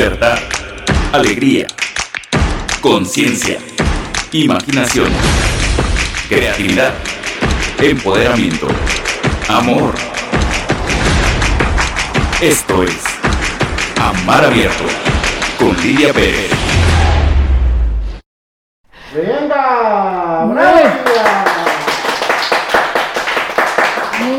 libertad, alegría, conciencia, imaginación, creatividad, empoderamiento, amor. Esto es Amar Abierto con Lidia Pérez. ¡Venga!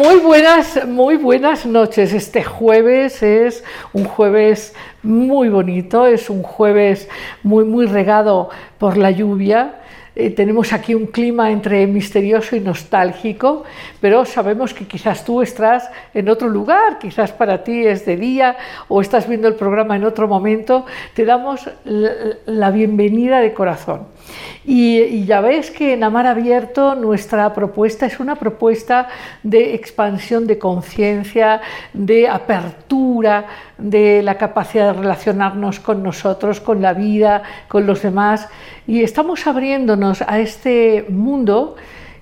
Muy buenas, muy buenas noches. Este jueves es un jueves muy bonito, es un jueves muy, muy regado por la lluvia. Eh, tenemos aquí un clima entre misterioso y nostálgico, pero sabemos que quizás tú estás en otro lugar, quizás para ti es de día o estás viendo el programa en otro momento. Te damos la bienvenida de corazón. Y, ya ves que en Amar Abierto nuestra propuesta es una propuesta de expansión de conciencia, de apertura, de la capacidad de relacionarnos con nosotros, con la vida, con los demás. Y estamos abriéndonos a este mundo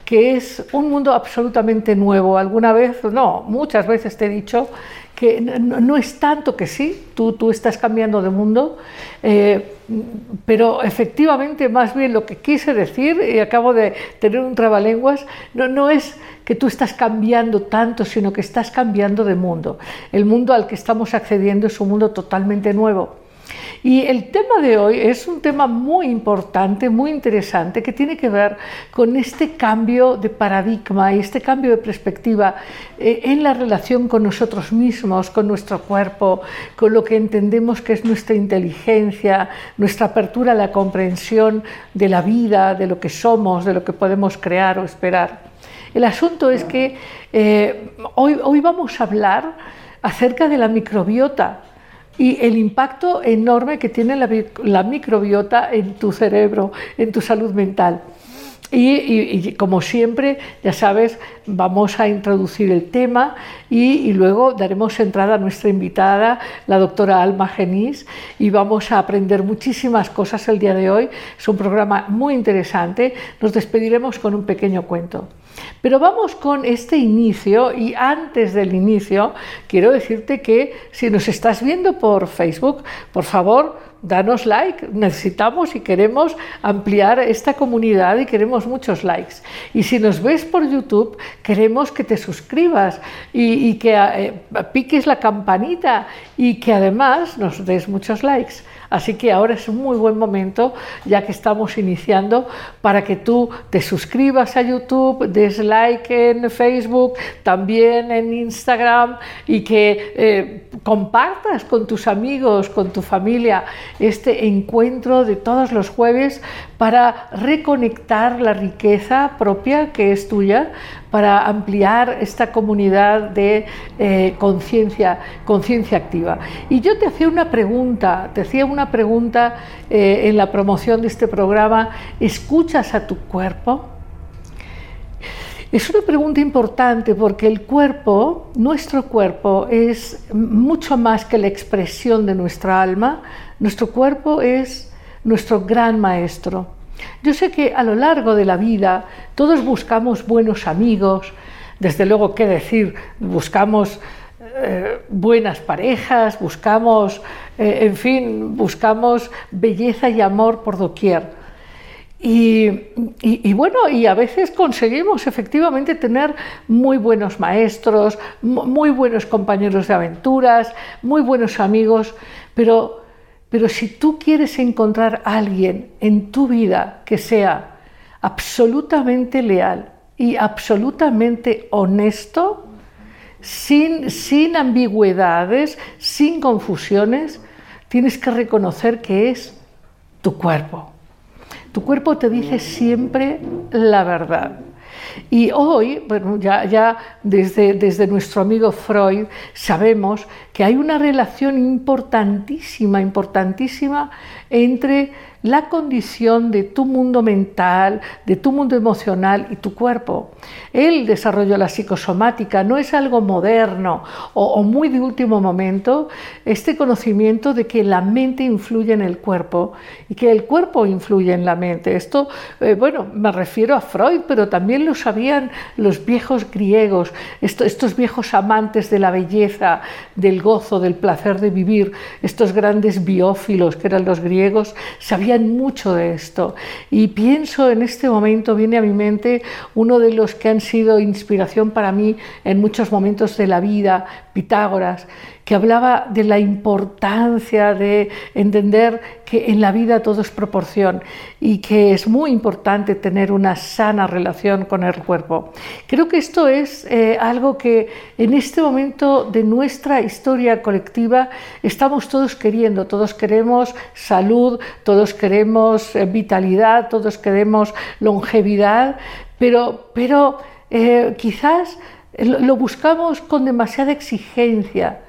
que es un mundo absolutamente nuevo. Alguna vez, no, muchas veces te he dicho que no, es tanto que sí, tú, tú estás cambiando de mundo, eh, pero efectivamente más bien lo que quise decir, y acabo de tener un trabalenguas, no, no es que tú estás cambiando tanto, sino que estás cambiando de mundo. El mundo al que estamos accediendo es un mundo totalmente nuevo. Y el tema de hoy es un tema muy importante, muy interesante, que tiene que ver con este cambio de paradigma y este cambio de perspectiva eh, en la relación con nosotros mismos, con nuestro cuerpo, con lo que entendemos que es nuestra inteligencia, nuestra apertura a la comprensión de la vida, de lo que somos, de lo que podemos crear o esperar. El asunto es que eh, hoy, hoy vamos a hablar acerca de la microbiota y el impacto enorme que tiene la, microbiota en tu cerebro, en tu salud mental. Y, como siempre, ya sabes, vamos a introducir el tema y, luego daremos entrada a nuestra invitada, la doctora Alma Genís, y vamos a aprender muchísimas cosas el día de hoy. Es un programa muy interesante. Nos despediremos con un pequeño cuento. Pero vamos con este inicio y antes del inicio quiero decirte que si nos estás viendo por Facebook, por favor, danos like, necesitamos y queremos ampliar esta comunidad y queremos muchos likes. Y si nos ves por YouTube, queremos que te suscribas y, que eh, piques la campanita y que además nos des muchos likes. Así que ahora es un muy buen momento, ya que estamos iniciando, para que tú te suscribas a YouTube, des like en Facebook, también en Instagram y que eh, compartas con tus amigos, con tu familia, este encuentro de todos los jueves para reconectar la riqueza propia que es tuya, para ampliar esta comunidad de eh, conciencia, conciencia activa. Y yo te hacía una pregunta, te hacía una pregunta eh, en la promoción de este programa, ¿escuchas a tu cuerpo? Es una pregunta importante porque el cuerpo, nuestro cuerpo, es mucho más que la expresión de nuestra alma. Nuestro cuerpo es nuestro gran maestro. Yo sé que a lo largo de la vida todos buscamos buenos amigos, desde luego, qué decir, buscamos eh, buenas parejas, buscamos, eh, en fin, buscamos belleza y amor por doquier. Y, bueno, y a veces conseguimos efectivamente tener muy buenos maestros, muy buenos compañeros de aventuras, muy buenos amigos, pero pero si tú quieres encontrar a alguien en tu vida que sea absolutamente leal y absolutamente honesto, sin, sin ambigüedades, sin confusiones, tienes que reconocer que es tu cuerpo. Tu cuerpo te dice siempre la verdad. Y hoy, bueno, ya, ya desde, desde nuestro amigo Freud sabemos que hay una relación importantísima, importantísima entre la condición de tu mundo mental, de tu mundo emocional y tu cuerpo. El desarrollo de la psicosomática no es algo moderno o, muy de último momento, este conocimiento de que la mente influye en el cuerpo y que el cuerpo influye en la mente. Esto, eh, bueno, me refiero a Freud, pero también lo sabían los viejos griegos, estos viejos amantes de la belleza, del gozo, del placer de vivir, estos grandes biófilos que eran los griegos, sabían mucho de esto. Y pienso en este momento, viene a mi mente uno de los que han sido inspiración para mí en muchos momentos de la vida, Pitágoras, que hablaba de la importancia de entender que en la vida todo es proporción y que es muy importante tener una sana relación con el cuerpo. Creo que esto es eh, algo que en este momento de nuestra historia colectiva estamos todos queriendo, todos queremos salud, todos queremos eh, vitalidad, todos queremos longevidad, pero, pero eh, quizás lo buscamos con demasiada exigencia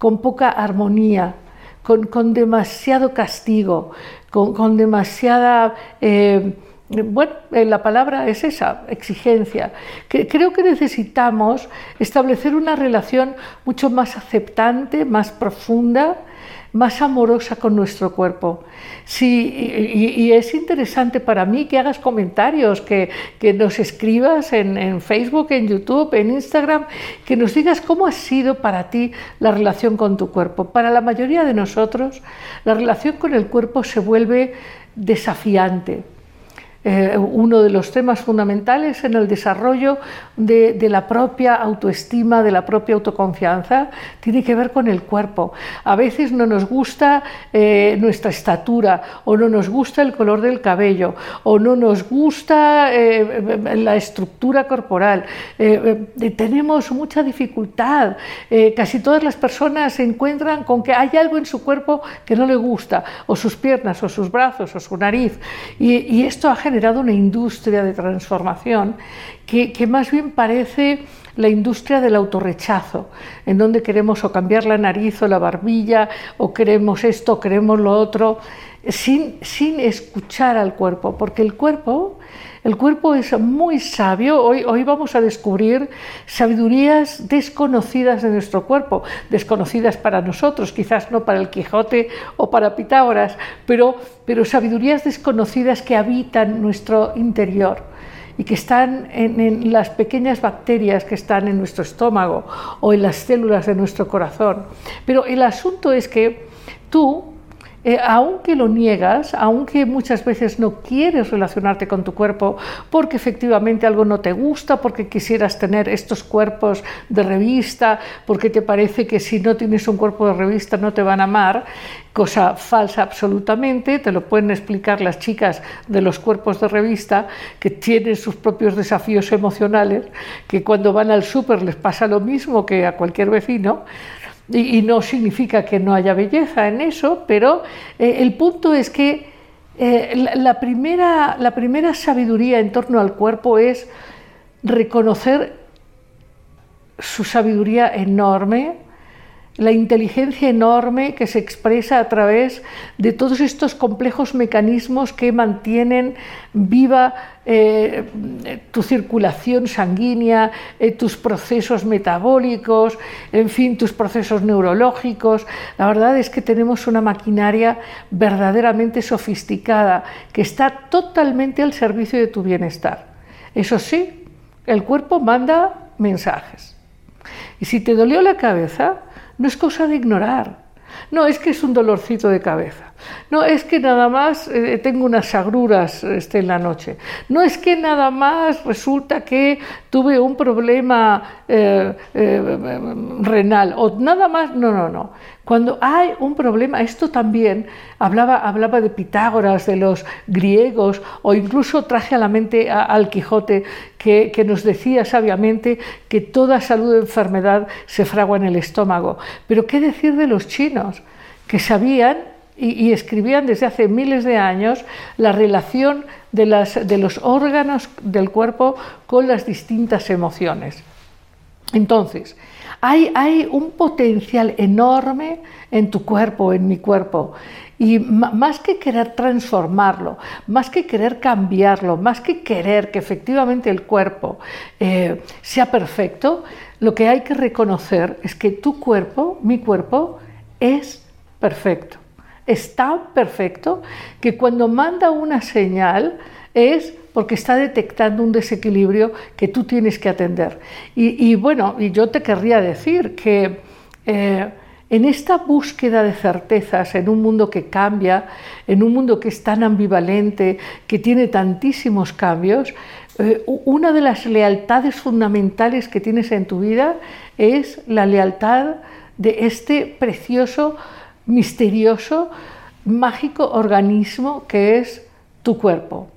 con poca armonía, con, demasiado castigo, con, demasiada... Eh, bueno, eh, la palabra es esa, exigencia. creo que necesitamos establecer una relación mucho más aceptante, más profunda, más amorosa con nuestro cuerpo. Sí, y, es interesante para mí que hagas comentarios, que, nos escribas en, Facebook, en YouTube, en Instagram, que nos digas cómo ha sido para ti la relación con tu cuerpo. Para la mayoría de nosotros, la relación con el cuerpo se vuelve desafiante eh, uno de los temas fundamentales en el desarrollo de, la propia autoestima, de la propia autoconfianza, tiene que ver con el cuerpo. A veces no nos gusta eh, nuestra estatura, o no nos gusta el color del cabello, o no nos gusta eh, la estructura corporal. tenemos mucha dificultad. casi todas las personas se encuentran con que hay algo en su cuerpo que no le gusta, o sus piernas, o sus brazos, o su nariz. Y, y esto generado una industria de transformación que, más bien parece la industria del autorrechazo, en donde queremos o cambiar la nariz o la barbilla, o queremos esto, o queremos lo otro, sin, sin escuchar al cuerpo, porque el cuerpo el cuerpo es muy sabio. Hoy, hoy vamos a descubrir sabidurías desconocidas de nuestro cuerpo, desconocidas para nosotros, quizás no para el Quijote o para Pitágoras, pero, sabidurías desconocidas que habitan nuestro interior y que están en, las pequeñas bacterias que están en nuestro estómago o en las células de nuestro corazón. Pero el asunto es que tú eh, aunque lo niegas, aunque muchas veces no quieres relacionarte con tu cuerpo porque efectivamente algo no te gusta, porque quisieras tener estos cuerpos de revista, porque te parece que si no tienes un cuerpo de revista no te van a amar, cosa falsa absolutamente, te lo pueden explicar las chicas de los cuerpos de revista que tienen sus propios desafíos emocionales, que cuando van al súper les pasa lo mismo que a cualquier vecino, y, no significa que no haya belleza en eso, pero eh, el punto es que eh, la, primera, la primera sabiduría en torno al cuerpo es reconocer su sabiduría enorme, la inteligencia enorme que se expresa a través de todos estos complejos mecanismos que mantienen viva eh, tu circulación sanguínea, eh, tus procesos metabólicos, en fin, tus procesos neurológicos. La verdad es que tenemos una maquinaria verdaderamente sofisticada que está totalmente al servicio de tu bienestar. Eso sí, el cuerpo manda mensajes. Y si te dolió la cabeza, no es cosa de ignorar. No, es que es un dolorcito de cabeza. No, es que nada más eh, tengo unas agruras este, en la noche. No es que nada más resulta que tuve un problema eh, eh, renal. O nada más, no, no, no. Cuando hay un problema, esto también hablaba, hablaba de Pitágoras, de los griegos, o incluso traje a la mente al Quijote, que, nos decía sabiamente que toda salud o enfermedad se fragua en el estómago. Pero ¿qué decir de los chinos? que sabían y, escribían desde hace miles de años la relación de, las, de los órganos del cuerpo con las distintas emociones. Entonces, hay, hay un potencial enorme en tu cuerpo, en mi cuerpo. Y más que querer transformarlo, más que querer cambiarlo, más que querer que efectivamente el cuerpo eh, sea perfecto, lo que hay que reconocer es que tu cuerpo, mi cuerpo, es perfecto. Es tan perfecto que cuando manda una señal es porque está detectando un desequilibrio que tú tienes que atender. Y, bueno, y yo te querría decir que eh, en esta búsqueda de certezas, en un mundo que cambia, en un mundo que es tan ambivalente, que tiene tantísimos cambios, eh, una de las lealtades fundamentales que tienes en tu vida es la lealtad de este precioso, misterioso, mágico organismo que es tu cuerpo.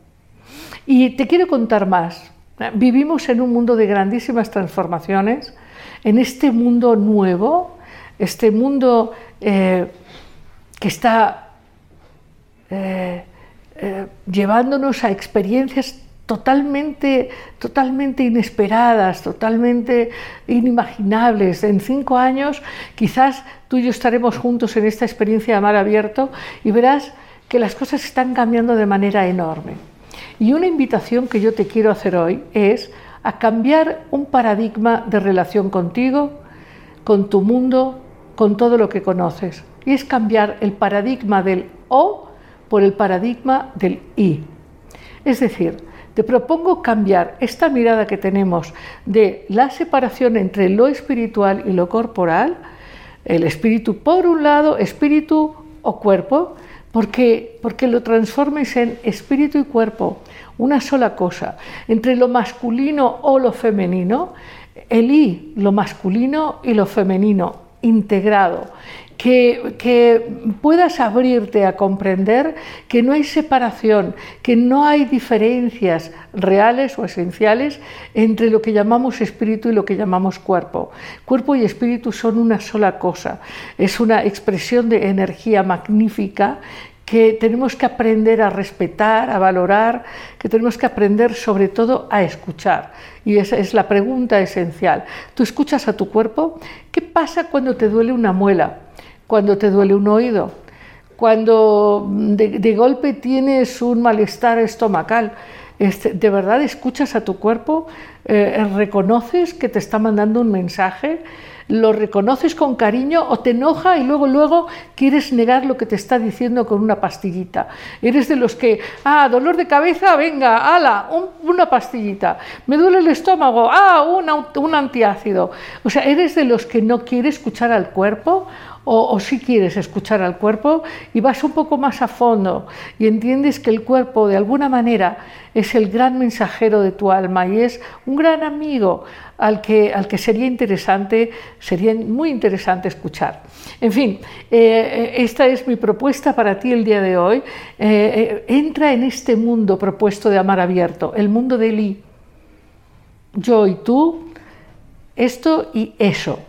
Y te quiero contar más. Vivimos en un mundo de grandísimas transformaciones, en este mundo nuevo, este mundo eh, que está eh, eh, llevándonos a experiencias totalmente, totalmente inesperadas, totalmente inimaginables. En cinco años quizás tú y yo estaremos juntos en esta experiencia de mar abierto y verás que las cosas están cambiando de manera enorme. Y una invitación que yo te quiero hacer hoy es a cambiar un paradigma de relación contigo, con tu mundo, con todo lo que conoces. Y es cambiar el paradigma del O por el paradigma del I. Es decir, te propongo cambiar esta mirada que tenemos de la separación entre lo espiritual y lo corporal, el espíritu por un lado, espíritu o cuerpo, porque, porque lo transformes en espíritu y cuerpo, una sola cosa, entre lo masculino o lo femenino, el I, lo masculino y lo femenino, integrado, que, puedas abrirte a comprender que no hay separación, que no hay diferencias reales o esenciales entre lo que llamamos espíritu y lo que llamamos cuerpo. Cuerpo y espíritu son una sola cosa, es una expresión de energía magnífica que tenemos que aprender a respetar, a valorar, que tenemos que aprender sobre todo a escuchar. Y esa es la pregunta esencial. ¿Tú escuchas a tu cuerpo? ¿Qué pasa cuando te duele una muela? ¿Cuando te duele un oído? Cuando de, golpe tienes un malestar estomacal? Este, ¿De verdad escuchas a tu cuerpo? Eh, ¿Reconoces que te está mandando un mensaje? lo reconoces con cariño o te enoja y luego luego quieres negar lo que te está diciendo con una pastillita. Eres de los que, ah, dolor de cabeza, venga, ala, una pastillita. Me duele el estómago, ah, un antiácido. O sea, eres de los que no quiere escuchar al cuerpo o, si quieres escuchar al cuerpo y vas un poco más a fondo y entiendes que el cuerpo de alguna manera es el gran mensajero de tu alma y es un gran amigo al que, al que sería interesante, sería muy interesante escuchar. En fin, eh, esta es mi propuesta para ti el día de hoy. Eh, eh, entra en este mundo propuesto de amar abierto, el mundo del I. Yo y tú, esto y eso.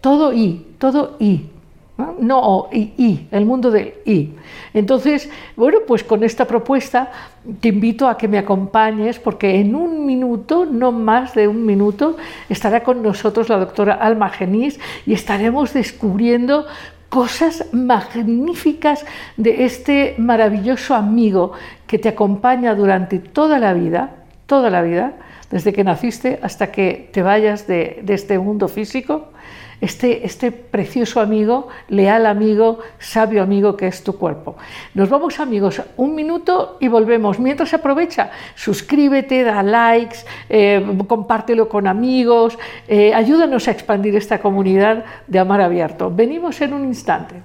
Todo I, todo I. No I, el mundo del I. Entonces, bueno, pues con esta propuesta te invito a que me acompañes porque en un minuto, no más de un minuto, estará con nosotros la doctora Alma Genís y estaremos descubriendo cosas magníficas de este maravilloso amigo que te acompaña durante toda la vida, toda la vida, desde que naciste hasta que te vayas de este mundo físico este, este precioso amigo, leal amigo, sabio amigo que es tu cuerpo. Nos vamos amigos, un minuto y volvemos. Mientras aprovecha, suscríbete, da likes, eh, compártelo con amigos, eh, ayúdanos a expandir esta comunidad de amar abierto. Venimos en un instante.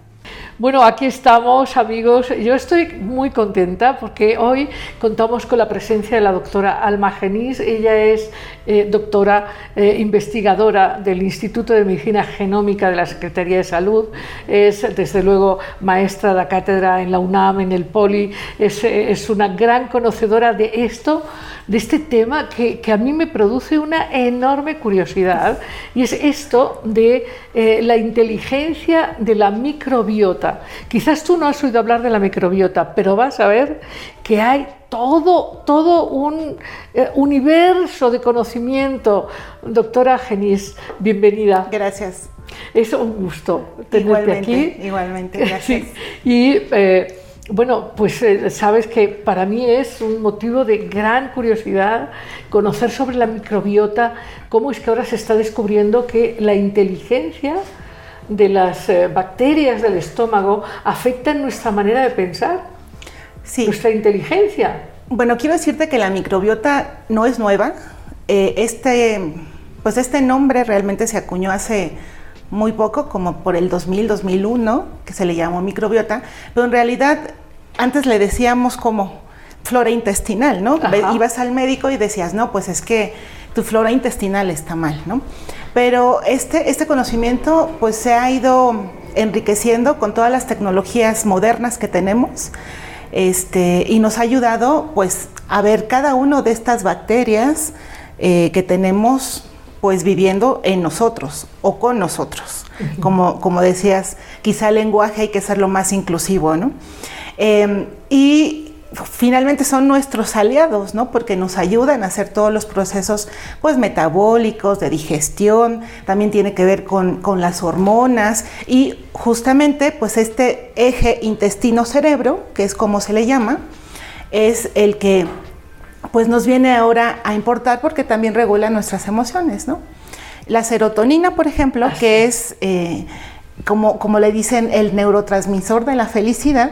Bueno, aquí estamos, amigos. Yo estoy muy contenta porque hoy contamos con la presencia de la doctora Alma Genís. Ella es eh, doctora eh, investigadora del Instituto de Medicina Genómica de la Secretaría de Salud. Es, desde luego, maestra de la cátedra en la UNAM, en el POLI. Es, es una gran conocedora de esto de este tema que, a mí me produce una enorme curiosidad y es esto de eh, la inteligencia de la microbiota. Quizás tú no has oído hablar de la microbiota, pero vas a ver que hay todo, todo un eh, universo de conocimiento. Doctora Genis, bienvenida. Gracias. Es un gusto tenerte aquí. Igualmente, gracias. Y eh, bueno, pues eh, sabes que para mí es un motivo de gran curiosidad conocer sobre la microbiota, cómo es que ahora se está descubriendo que la inteligencia de las eh, bacterias del estómago afecta nuestra manera de pensar, Sí. nuestra inteligencia. Bueno, quiero decirte que la microbiota no es nueva. Eh, este, pues este nombre realmente se acuñó hace muy poco, como por el 2000, 2001, que se le llamó microbiota, pero en realidad antes le decíamos como flora intestinal, ¿no? Ajá. Ibas al médico y decías, no, pues es que tu flora intestinal está mal, ¿no? Pero este, este conocimiento pues se ha ido enriqueciendo con todas las tecnologías modernas que tenemos este, y nos ha ayudado pues a ver cada una de estas bacterias eh, que tenemos pues viviendo en nosotros o con nosotros. Como, como decías, quizá el lenguaje hay que hacerlo más inclusivo, ¿no? Eh, y finalmente son nuestros aliados, ¿no? Porque nos ayudan a hacer todos los procesos, pues, metabólicos, de digestión, también tiene que ver con, con las hormonas y justamente, pues, este eje intestino-cerebro, que es como se le llama, es el que, pues, nos viene ahora a importar porque también regula nuestras emociones, ¿no? La serotonina, por ejemplo, Así que es, eh, como, como le dicen, el neurotransmisor de la felicidad,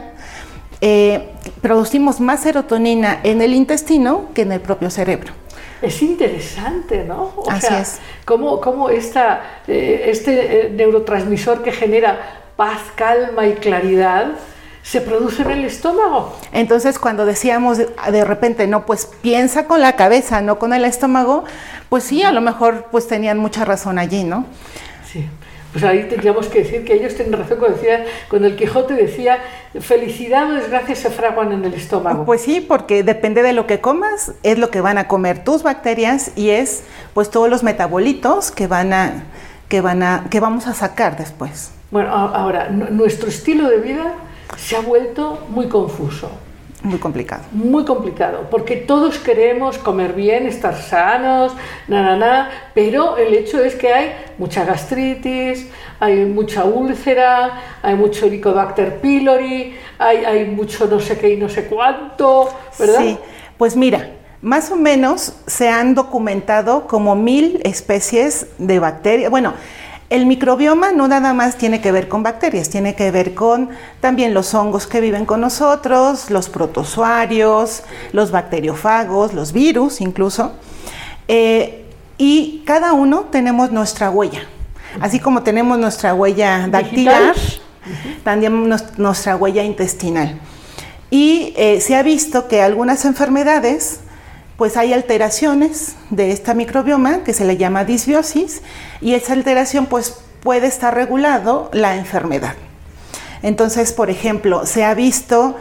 eh, producimos más serotonina en el intestino que en el propio cerebro. Es interesante, ¿no? O Así sea, es. Cómo, cómo esta, eh, este neurotransmisor que genera paz, calma y claridad se produce en el estómago. Entonces, cuando decíamos de, repente, no, pues piensa con la cabeza, no con el estómago, pues sí, a lo mejor pues tenían mucha razón allí, ¿no? Sí. Pues ahí tendríamos que decir que ellos tienen razón cuando, decía, cuando el Quijote decía felicidad o desgracia se fraguan en el estómago. Pues sí, porque depende de lo que comas, es lo que van a comer tus bacterias y es pues todos los metabolitos que van a que van a que vamos a sacar después. Bueno, ahora, nu- nuestro estilo de vida se ha vuelto muy confuso. Muy complicado. muy complicado, porque todos queremos comer bien, estar sanos, na, na, na, pero el hecho es que hay mucha gastritis, hay mucha úlcera, hay mucho Helicobacter pylori, hay, hay mucho no sé qué y no sé cuánto, ¿verdad? Sí, pues mira, más o menos se han documentado como mil especies de bacterias. Bueno, el microbioma no nada más tiene que ver con bacterias, tiene que ver con también los hongos que viven con nosotros, los protozoarios, los bacteriófagos, los virus incluso. Eh, y cada uno tenemos nuestra huella. Así como tenemos nuestra huella dactilar, también nos- nuestra huella intestinal. Y eh, se ha visto que algunas enfermedades, pues hay alteraciones de esta microbioma que se le llama disbiosis y esa alteración pues puede estar regulado la enfermedad. Entonces, por ejemplo, se ha visto,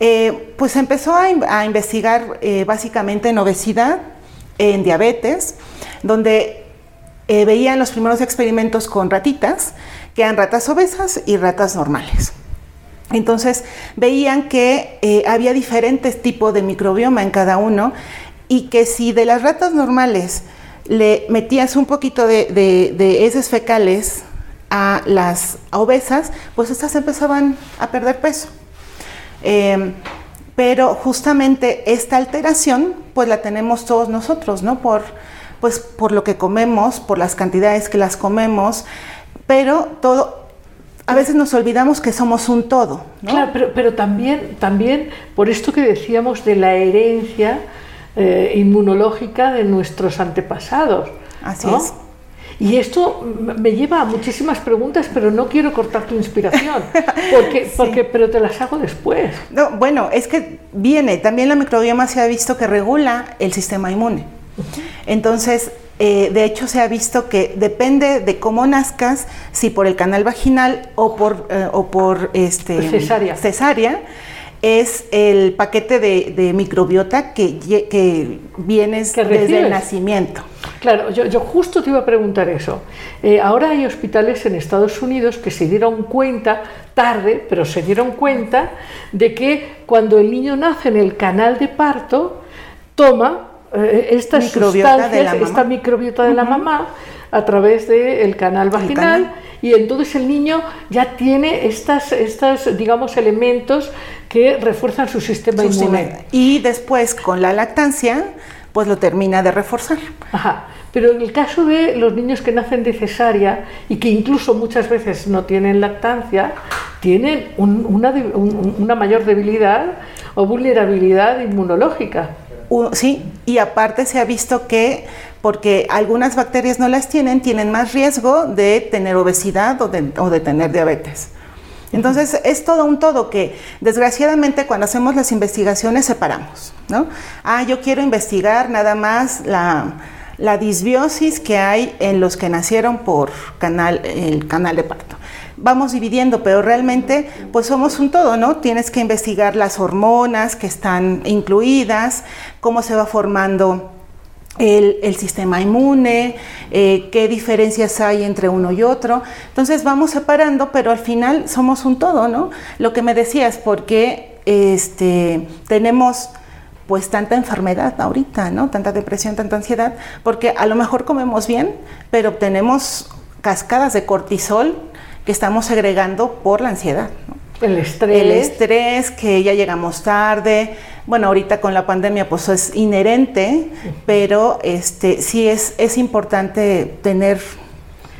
eh, pues empezó a, in- a investigar eh, básicamente en obesidad, en diabetes, donde eh, veían los primeros experimentos con ratitas, que eran ratas obesas y ratas normales. Entonces veían que había diferentes tipos de microbioma en cada uno y que si de las ratas normales le metías un poquito de, de- de heces fecales a las obesas, pues estas empezaban a perder peso. Eh, pero justamente esta alteración, pues la tenemos todos nosotros, ¿no? Por, pues, por lo que comemos, por las cantidades que las comemos, pero todo, a veces nos olvidamos que somos un todo, ¿no? Claro, pero, pero también, también por esto que decíamos de la herencia eh, inmunológica de nuestros antepasados. Así ¿no? es. Y esto me lleva a muchísimas preguntas, pero no quiero cortar tu inspiración, porque, porque, pero te las hago después. No, bueno, es que viene, también la microbioma se ha visto que regula el sistema inmune. Entonces, eh, de hecho se ha visto que depende de cómo nazcas, si por el canal vaginal o por, eh, o por este, Cesárea. cesárea, es el paquete de, de microbiota que, que vienes Que desde el nacimiento. Claro, yo, yo justo te iba a preguntar eso. Eh, ahora hay hospitales en Estados Unidos que se dieron cuenta, tarde, pero se dieron cuenta de que cuando el niño nace en el canal de parto, toma eh, estas Microbiota de sustancias, esta microbiota de la mamá a través del canal vaginal canal. Y entonces el niño ya tiene estas, estas digamos, elementos que refuerzan su sistema Sus inmune. Y después, con la lactancia, pues lo termina de reforzar. Ajá. Pero en el caso de los niños que nacen de cesárea y que incluso muchas veces no tienen lactancia, tienen un- una, un- una mayor debilidad o vulnerabilidad inmunológica. Sí, y aparte se ha visto que porque algunas bacterias no las tienen, tienen más riesgo de tener obesidad o de, o de tener diabetes. Entonces es todo un todo que desgraciadamente cuando hacemos las investigaciones separamos, ¿no? Ah, yo quiero investigar nada más la, la disbiosis que hay en los que nacieron por canal, el canal de parto vamos dividiendo, pero realmente pues somos un todo, ¿no? Tienes que investigar las hormonas que están incluidas, cómo se va formando el, sistema inmune, eh, qué diferencias hay entre uno y otro. Entonces vamos separando, pero al final somos un todo, ¿no? Lo que me decías, porque este, tenemos pues tanta enfermedad ahorita, ¿no? Tanta depresión, tanta ansiedad, porque a lo mejor comemos bien, pero tenemos cascadas de cortisol que estamos segregando por la ansiedad. ¿no? El estrés. El estrés, que ya llegamos tarde. Bueno, ahorita con la pandemia pues es inherente, pero este sí es, es importante tener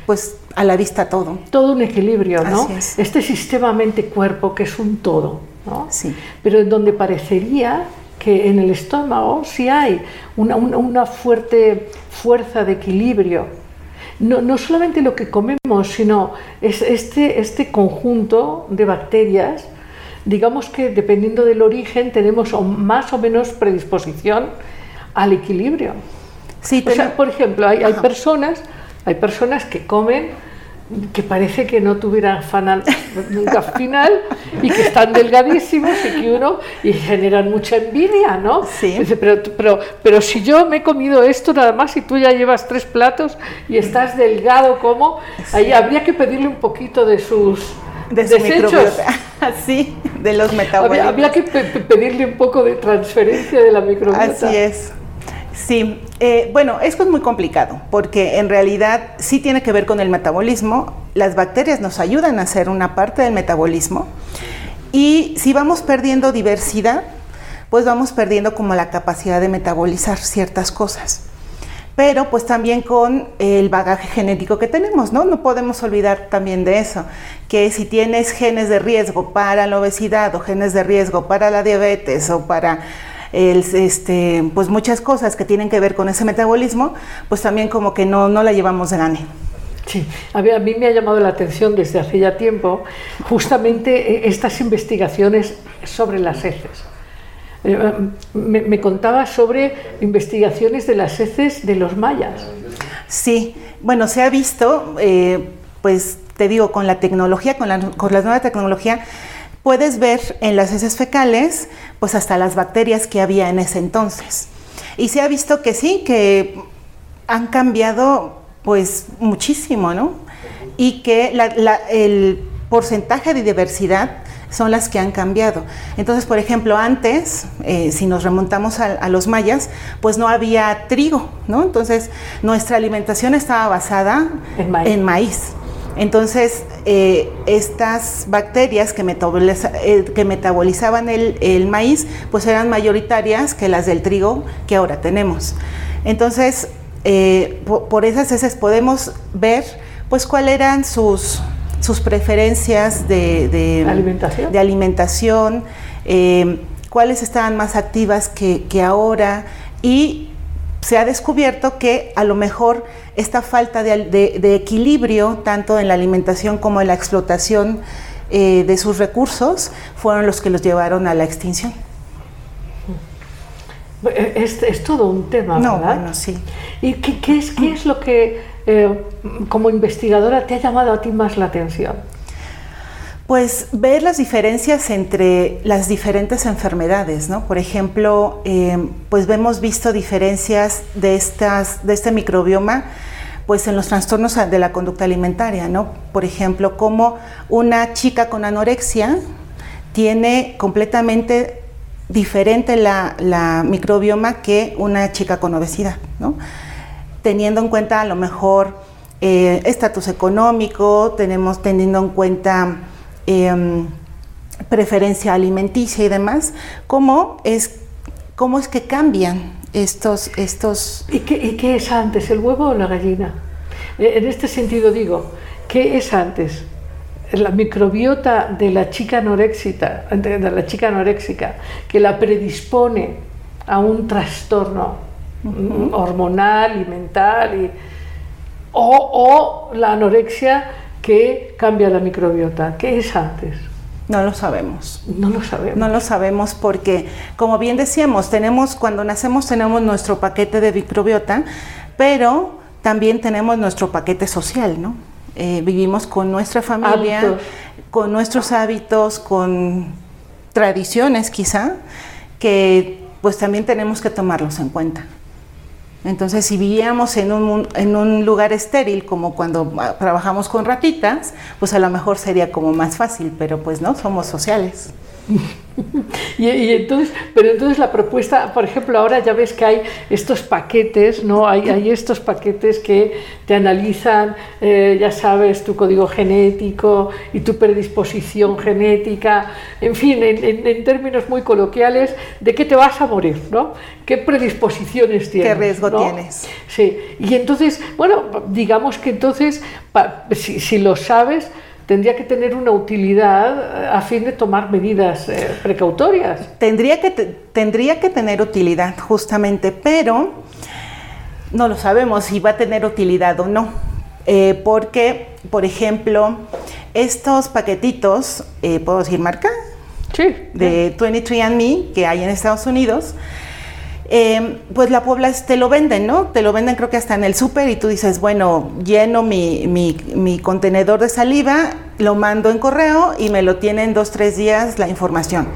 pues a la vista todo. todo un equilibrio, ¿no? Así es. Este sistema mente-cuerpo que es un todo, ¿no? Sí. Pero en donde parecería que en el estómago sí hay una, una- una fuerte fuerza de equilibrio. No, no solamente lo que comemos, sino es este, este conjunto de bacterias, digamos que dependiendo del origen tenemos más o menos predisposición al equilibrio. Sí, O sea, por ejemplo, hay, hay personas, hay personas que comen que parece que no tuvieran fanal nunca final y que están delgadísimos y que uno y generan mucha envidia, ¿no? Sí. Dice, pero, pero, pero si yo me he comido esto nada más y tú ya llevas tres platos y estás delgado como, ahí habría que pedirle un poquito de sus de desechos. microbiota. Sí, de los metabolitos. Habría, habría que pe- pedirle un poco de transferencia de la microbiota. Así es. Sí, eh, bueno, esto es muy complicado porque en realidad sí tiene que ver con el metabolismo. Las bacterias nos ayudan a hacer una parte del metabolismo y si vamos perdiendo diversidad, pues vamos perdiendo como la capacidad de metabolizar ciertas cosas. Pero pues también con el bagaje genético que tenemos, ¿no? No podemos olvidar también de eso, que si tienes genes de riesgo para la obesidad o genes de riesgo para la diabetes o para el, este, pues muchas cosas que tienen que ver con ese metabolismo, pues también como que no, no la llevamos de gane. Sí, a mí, a mí me ha llamado la atención desde hace ya tiempo justamente eh, estas investigaciones sobre las heces. Eh, Me, me contaba sobre investigaciones de las heces de los mayas. Sí, bueno, se ha visto, eh, pues te digo, con la tecnología, con la, con la nueva tecnología, puedes ver en las heces fecales, pues hasta las bacterias que había en ese entonces. Y se ha visto que sí, que han cambiado pues muchísimo, ¿no? Y que la- la- el porcentaje de diversidad son las que han cambiado. Entonces, por ejemplo, antes, eh, si nos remontamos a, a los mayas, pues no había trigo, ¿no? Entonces, nuestra alimentación estaba basada En maíz. en maíz. Entonces, eh, estas bacterias que, metaboliza- eh, que metabolizaban el, el maíz, pues eran mayoritarias que las del trigo que ahora tenemos. Entonces, eh, po- por, esas heces podemos ver, pues, cuáles eran sus, sus preferencias de, de- Alimentación. de alimentación, eh, cuáles estaban más activas que, que ahora y se ha descubierto que a lo mejor esta falta de, de- de equilibrio, tanto en la alimentación como en la explotación eh, de sus recursos, fueron los que los llevaron a la extinción. Es, es todo un tema, No, ¿verdad? bueno, sí. ¿Y qué, qué es, qué es lo que, eh, como investigadora, te ha llamado a ti más la atención? Pues ver las diferencias entre las diferentes enfermedades, ¿no? Por ejemplo, eh, pues hemos visto diferencias de, estas, de este microbioma pues en los trastornos de la conducta alimentaria, ¿no? Por ejemplo, como una chica con anorexia tiene completamente diferente la, microbioma que una chica con obesidad, ¿no? Teniendo en cuenta a lo mejor eh, estatus económico, tenemos teniendo en cuenta Em, preferencia alimenticia y demás, ¿cómo es, cómo es que cambian estos... estos... ¿Y qué, es antes, el huevo o la gallina? Eh, en este sentido digo, ¿qué es antes? La microbiota de la chica anoréxica, de la chica anoréxica, que la predispone a un trastorno hormonal y mental, y, o, o la anorexia ¿Qué cambia la microbiota? ¿Qué es antes? No lo sabemos. No lo sabemos. No lo sabemos porque, como bien decíamos, tenemos, cuando nacemos tenemos nuestro paquete de microbiota, pero también tenemos nuestro paquete social, ¿no? Eh, vivimos con nuestra familia, con nuestros hábitos, con tradiciones quizá, que pues también tenemos que tomarlos en cuenta. Entonces, si vivíamos en un, en un, lugar estéril, como cuando ah, trabajamos con ratitas, pues a lo mejor sería como más fácil, pero pues no, somos sociales. y, entonces, pero entonces la propuesta, por ejemplo, ahora ya ves que hay estos paquetes, ¿no? Hay, hay estos paquetes que te analizan, eh, ya sabes, tu código genético y tu predisposición genética, en fin, en, términos muy coloquiales, de qué te vas a morir, ¿no? ¿Qué predisposiciones tienes? ¿Qué riesgo tienes? Sí, y entonces, bueno, digamos que entonces, si, si lo sabes, tendría que tener una utilidad eh, a fin de tomar medidas eh, precautorias. Tendría que, tendría que tener utilidad, justamente, pero no lo sabemos si va a tener utilidad o no. Eh, porque, por ejemplo, estos paquetitos, ¿puedo decir marca? Sí. De 23andMe que hay en Estados Unidos, Em, pues la Puebla te lo venden, ¿no? Te lo venden creo que hasta en el súper y tú dices, bueno, lleno mi, contenedor de saliva, lo mando en correo y me lo tienen dos, tres días la información.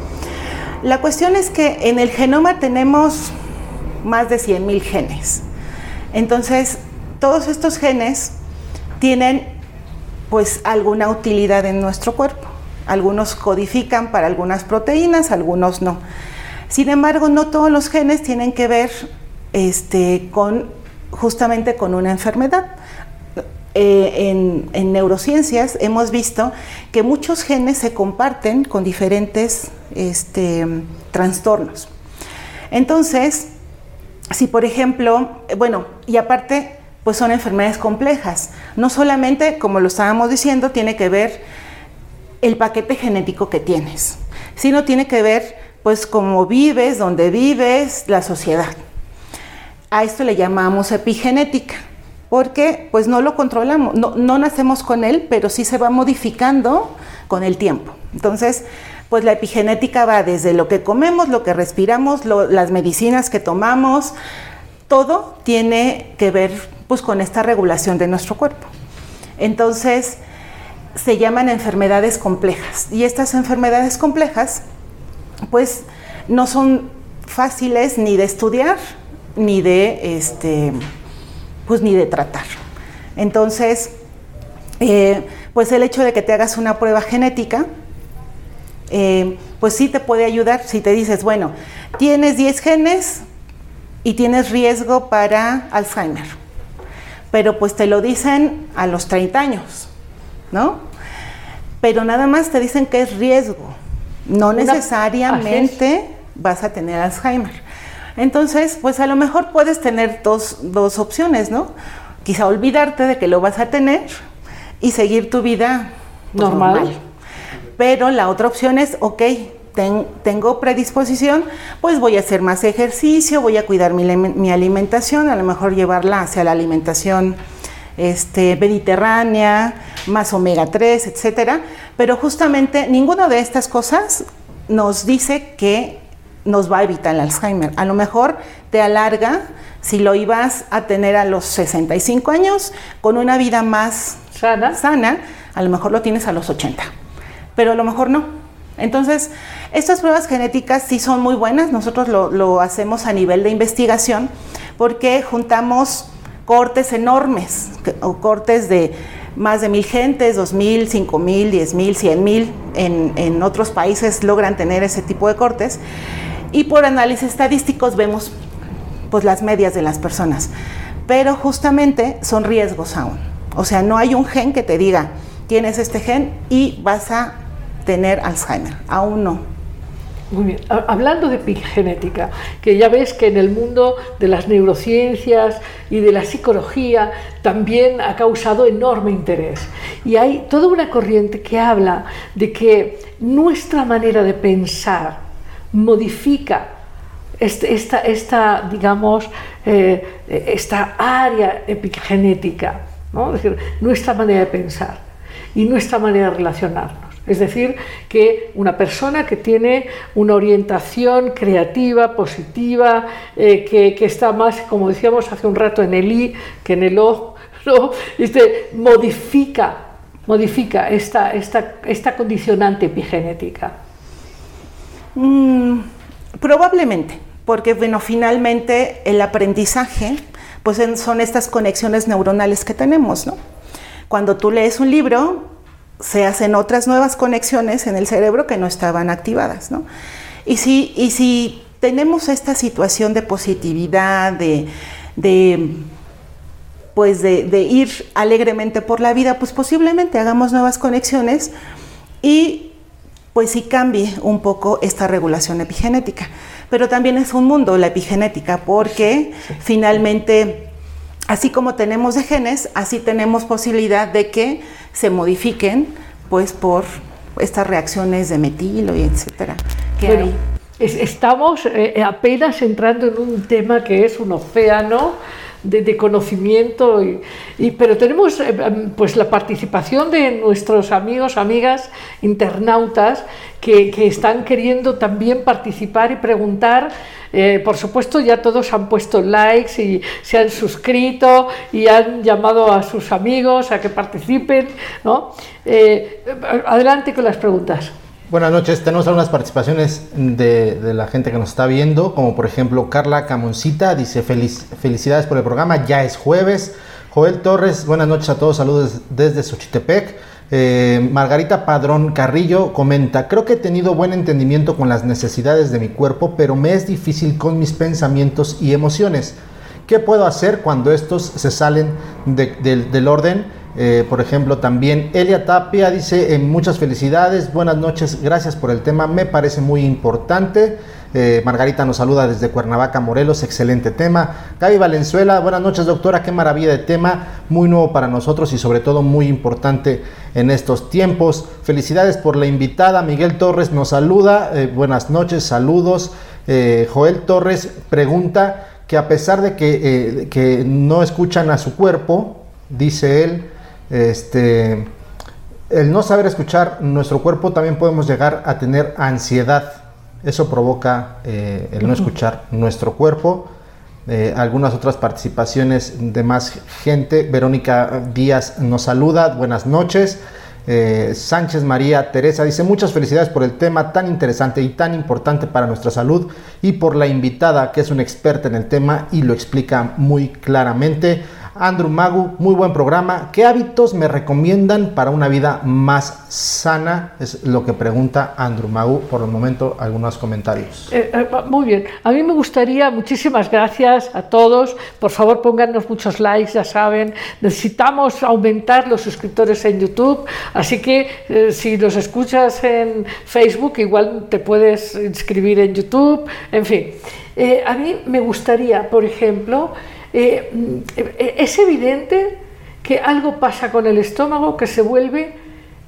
La cuestión es que en el genoma tenemos más de 100.000 genes. Entonces, todos estos genes tienen pues alguna utilidad en nuestro cuerpo. Algunos codifican para algunas proteínas, algunos no. Sin embargo, no todos los genes tienen que ver este, con, justamente con una enfermedad. Eh, en, neurociencias hemos visto que muchos genes se comparten con diferentes este, trastornos. Entonces, si por ejemplo, bueno, y aparte, pues son enfermedades complejas. No solamente, como lo estábamos diciendo, tiene que ver el paquete genético que tienes, sino tiene que ver pues cómo vives, dónde vives, la sociedad. A esto le llamamos epigenética, porque pues no lo controlamos, no, nacemos con él, pero sí se va modificando con el tiempo. Entonces, pues la epigenética va desde lo que comemos, lo que respiramos, las medicinas que tomamos, todo tiene que ver pues con esta regulación de nuestro cuerpo. Entonces, se llaman enfermedades complejas y estas enfermedades complejas pues no son fáciles ni de estudiar ni de este pues ni de tratar. Entonces, eh, pues el hecho de que te hagas una prueba genética, eh, pues sí te puede ayudar si te dices, bueno, tienes 10 genes y tienes riesgo para Alzheimer, pero pues te lo dicen a los 30 años, ¿no? Pero nada más te dicen que es riesgo no necesariamente vas a tener Alzheimer. Entonces, pues a lo mejor puedes tener dos, opciones, ¿no? Quizá olvidarte de que lo vas a tener y seguir tu vida pues, normal. Pero la otra opción es, ok, tengo predisposición, pues voy a hacer más ejercicio, voy a cuidar mi, mi, alimentación, a lo mejor llevarla hacia la alimentación este, mediterránea, más omega 3, etcétera. Pero justamente ninguna de estas cosas nos dice que nos va a evitar el Alzheimer. A lo mejor te alarga si lo ibas a tener a los 65 años con una vida más sana, sana a lo mejor lo tienes a los 80. pero a lo mejor no. Entonces, estas pruebas genéticas sí son muy buenas, nosotros lo, lo hacemos a nivel de investigación porque juntamos cortes enormes o cortes de más de mil gentes, dos mil, cinco mil, diez mil, cien mil. En, en otros países logran tener ese tipo de cortes. Y por análisis estadísticos vemos pues las medias de las personas. Pero justamente son riesgos aún. O sea, no hay un gen que te diga, tienes este gen y vas a tener Alzheimer. Aún no. Muy bien. Hablando de epigenética, que ya ves que en el mundo de las neurociencias y de la psicología también ha causado enorme interés. Y hay toda una corriente que habla de que nuestra manera de pensar modifica este, esta, digamos, eh, esta área epigenética, nuestra manera de pensar y nuestra manera de relacionarnos. Es decir, que una persona que tiene una orientación creativa, positiva, eh, que, está más, como decíamos hace un rato, en el I que en el O, este, modifica, modifica esta, esta, esta condicionante epigenética. Mm, probablemente, porque bueno, finalmente el aprendizaje pues son estas conexiones neuronales que tenemos, ¿no? Cuando tú lees un libro, se hacen otras nuevas conexiones en el cerebro que no estaban activadas, ¿no? Y si, y si tenemos esta situación de positividad, de, pues de, de, ir alegremente por la vida, pues posiblemente hagamos nuevas conexiones y pues sí cambie un poco esta regulación epigenética. Pero también es un mundo la epigenética porque finalmente, así como tenemos de genes, así tenemos posibilidad de que se modifiquen pues por estas reacciones de metilo y etcétera estamos eh, apenas entrando en un tema que es un océano de, conocimiento, y, pero tenemos eh, pues la participación de nuestros amigos, amigas, internautas que, están queriendo también participar y preguntar. Eh, por supuesto, ya todos han puesto likes y se han suscrito y han llamado a sus amigos a que participen. ¿no? Eh, adelante con las preguntas. Buenas noches, tenemos algunas participaciones de, la gente que nos está viendo, como por ejemplo Carla Camoncita, dice felicidades por el programa, ya es jueves. Joel Torres, buenas noches a todos, saludos desde Xochitepec. Eh, Margarita Padrón Carrillo comenta, creo que he tenido buen entendimiento con las necesidades de mi cuerpo, pero me es difícil con mis pensamientos y emociones. ¿Qué puedo hacer cuando estos se salen del orden? Eh, por ejemplo, también Elia Tapia dice, eh, muchas felicidades, buenas noches, gracias por el tema, me parece muy importante. Eh, Margarita nos saluda desde Cuernavaca, Morelos, excelente tema. Gaby Valenzuela, buenas noches doctora, qué maravilla de tema, muy nuevo para nosotros y sobre todo muy importante en estos tiempos. Felicidades por la invitada, Miguel Torres nos saluda, buenas noches, saludos. Joel Torres pregunta que a pesar de que, que no escuchan a su cuerpo, dice él, este, el no saber escuchar nuestro cuerpo también podemos llegar a tener ansiedad. Eso provoca eh, el no escuchar nuestro cuerpo. Eh, algunas otras participaciones de más gente. Verónica Díaz nos saluda. Buenas noches. Eh, Sánchez María Teresa dice muchas felicidades por el tema tan interesante y tan importante para nuestra salud y por la invitada que es una experta en el tema y lo explica muy claramente. Andrew Magu, muy buen programa. ¿Qué hábitos me recomiendan para una vida más sana? Es lo que pregunta Andrew Magu. Por el momento, algunos comentarios. Eh, eh, muy bien. A mí me gustaría, muchísimas gracias a todos. Por favor, pónganos muchos likes, ya saben. Necesitamos aumentar los suscriptores en YouTube. Así que eh, si los escuchas en Facebook, igual te puedes inscribir en YouTube. En fin, a mí me gustaría, por ejemplo, eh, eh, es evidente que algo pasa con el estómago que se vuelve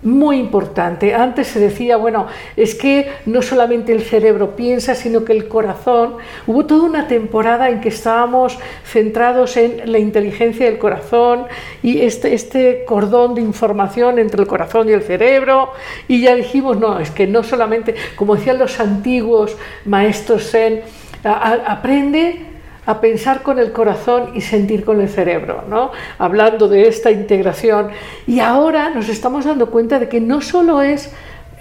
muy importante. Antes se decía, bueno, es que no solamente el cerebro piensa, sino que el corazón. Hubo toda una temporada en que estábamos centrados en la inteligencia del corazón y este, este cordón de información entre el corazón y el cerebro. Y ya dijimos, no, es que no solamente, como decían los antiguos maestros Zen, aprende a pensar con el corazón y sentir con el cerebro, ¿no? hablando de esta integración. Y ahora nos estamos dando cuenta de que no solo es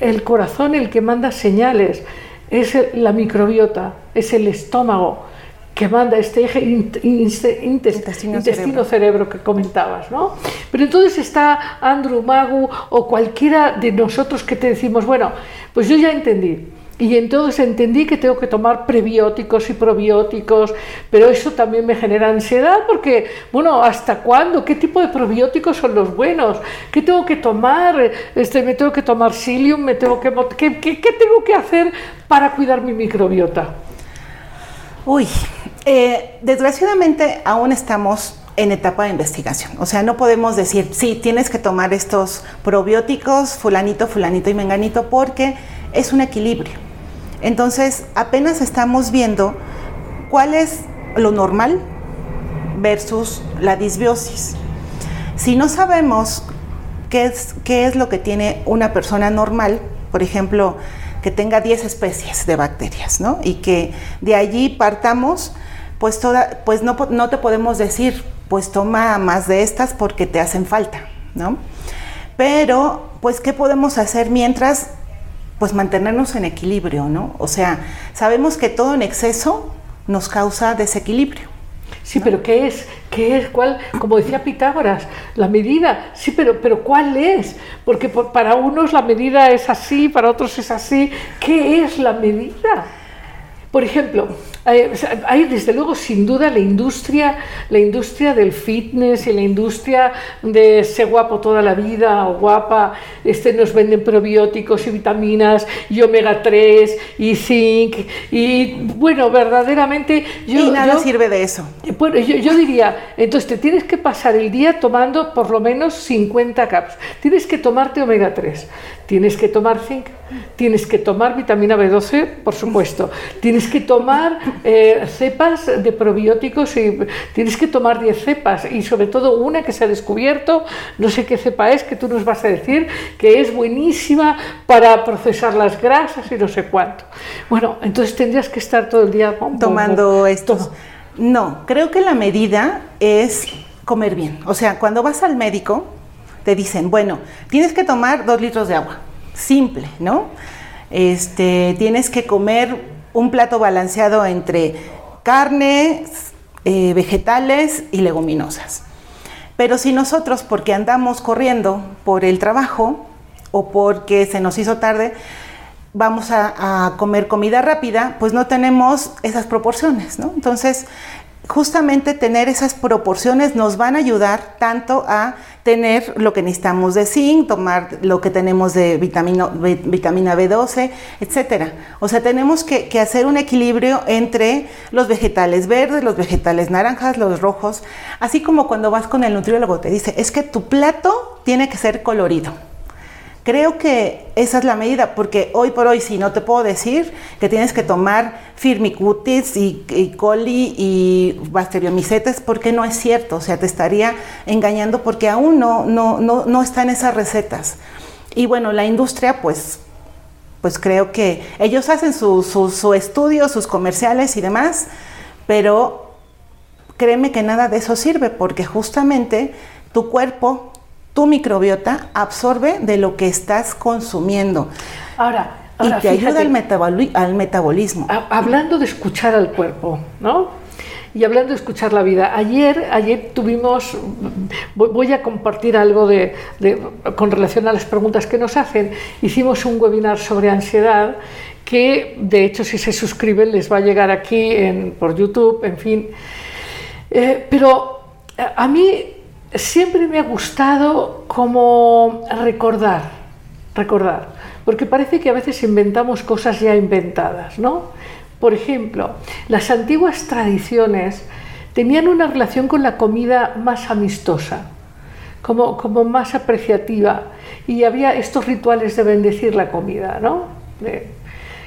el corazón el que manda señales, es la microbiota, es el estómago que manda este eje intestino-cerebro que comentabas, ¿no? Pero entonces está Andrew Magu o cualquiera de nosotros que te decimos, bueno, pues yo ya entendí. Y entonces entendí que tengo que tomar prebióticos y probióticos, pero eso también me genera ansiedad porque, bueno, ¿hasta cuándo? ¿Qué tipo de probióticos son los buenos? ¿Qué tengo que tomar? Este, ¿Me tengo que tomar psyllium? ¿Me tengo que, mot- ¿qué, qué, qué tengo que hacer para cuidar mi microbiota? Uy, eh, desgraciadamente aún estamos en etapa de investigación. O sea, no podemos decir, sí, tienes que tomar estos probióticos, fulanito, fulanito y menganito, porque es un equilibrio. Entonces, apenas estamos viendo cuál es lo normal versus la disbiosis. Si no sabemos qué es, qué es lo que tiene una persona normal, por ejemplo, que tenga 10 especies de bacterias, ¿no? Y que de allí partamos, pues, toda, pues no, no te podemos decir, pues toma más de estas porque te hacen falta, ¿no? Pero, pues, ¿qué podemos hacer mientras? Pues mantenernos en equilibrio, ¿no? O sea, sabemos que todo en exceso nos causa desequilibrio. Sí, pero ¿qué es? ¿Qué es? ¿Cuál? Como decía Pitágoras, la medida. Sí, pero, pero ¿cuál es? Porque por- para unos la medida es así, para otros es así. ¿Qué es la medida? Por ejemplo, hay, desde luego sin duda la industria, la industria del fitness y la industria de ser guapo toda la vida o guapa, este, nos venden probióticos y vitaminas y omega 3 y zinc y bueno, verdaderamente yo, y nada yo- sirve de eso. bueno, yo, yo diría, entonces te tienes que pasar el día tomando por lo menos 50 caps. Tienes que tomarte omega 3, tienes que tomar zinc, tienes que tomar vitamina B12, por supuesto, tienes que tomar eh, cepas de probióticos y tienes que tomar 10 cepas y sobre todo una que se ha descubierto, no sé qué cepa es, que tú nos vas a decir, que es buenísima para procesar las grasas y no sé cuánto. Bueno, entonces tendrías que estar todo el día bom, bom, tomando todo. No, creo que la medida es comer bien. O sea, cuando vas al médico, te dicen, bueno, tienes que tomar dos litros de agua. Simple, ¿no? Este, tienes que comer un plato balanceado entre carnes, eh, vegetales y leguminosas. Pero si nosotros, porque andamos corriendo por el trabajo o porque se nos hizo tarde, vamos a comer comida rápida, pues no tenemos esas proporciones, ¿no? Entonces, justamente tener esas proporciones nos van a ayudar tanto a tener lo que necesitamos de zinc, tomar lo que tenemos de vitamina, vi- vitamina B12, etcétera. O sea, tenemos que, que hacer un equilibrio entre los vegetales verdes, los vegetales naranjas, los rojos, así como cuando vas con el nutriólogo te dice, es que tu plato tiene que ser colorido. Creo que esa es la medida, porque hoy por hoy, si no te puedo decir que tienes que tomar firmicutes y, y coli y bacteriomycetes, porque no es cierto, o sea, te estaría engañando porque aún no, no, no, no están esas recetas. Y bueno, la industria, pues, pues creo que ellos hacen su, su, su estudio, sus comerciales y demás, pero créeme que nada de eso sirve, porque justamente tu cuerpo tu microbiota absorbe de lo que estás consumiendo Ahora, y ahora te ayuda al, metaboli- al metabolismo. ha- hablando de escuchar al cuerpo, ¿no? Y hablando de escuchar la vida, ayer, ayer tuvimos, voy, voy a compartir algo de, de- con relación a las preguntas que nos hacen. Hicimos un webinar sobre ansiedad que, de hecho, si se suscriben les va a llegar aquí en, por YouTube, en fin. Eh, pero a a mí siempre me ha gustado como recordar, recordar, porque parece que a veces inventamos cosas ya inventadas, ¿no? Por ejemplo, las antiguas tradiciones tenían una relación con la comida más amistosa, como, como más apreciativa, y había estos rituales de bendecir la comida, ¿no?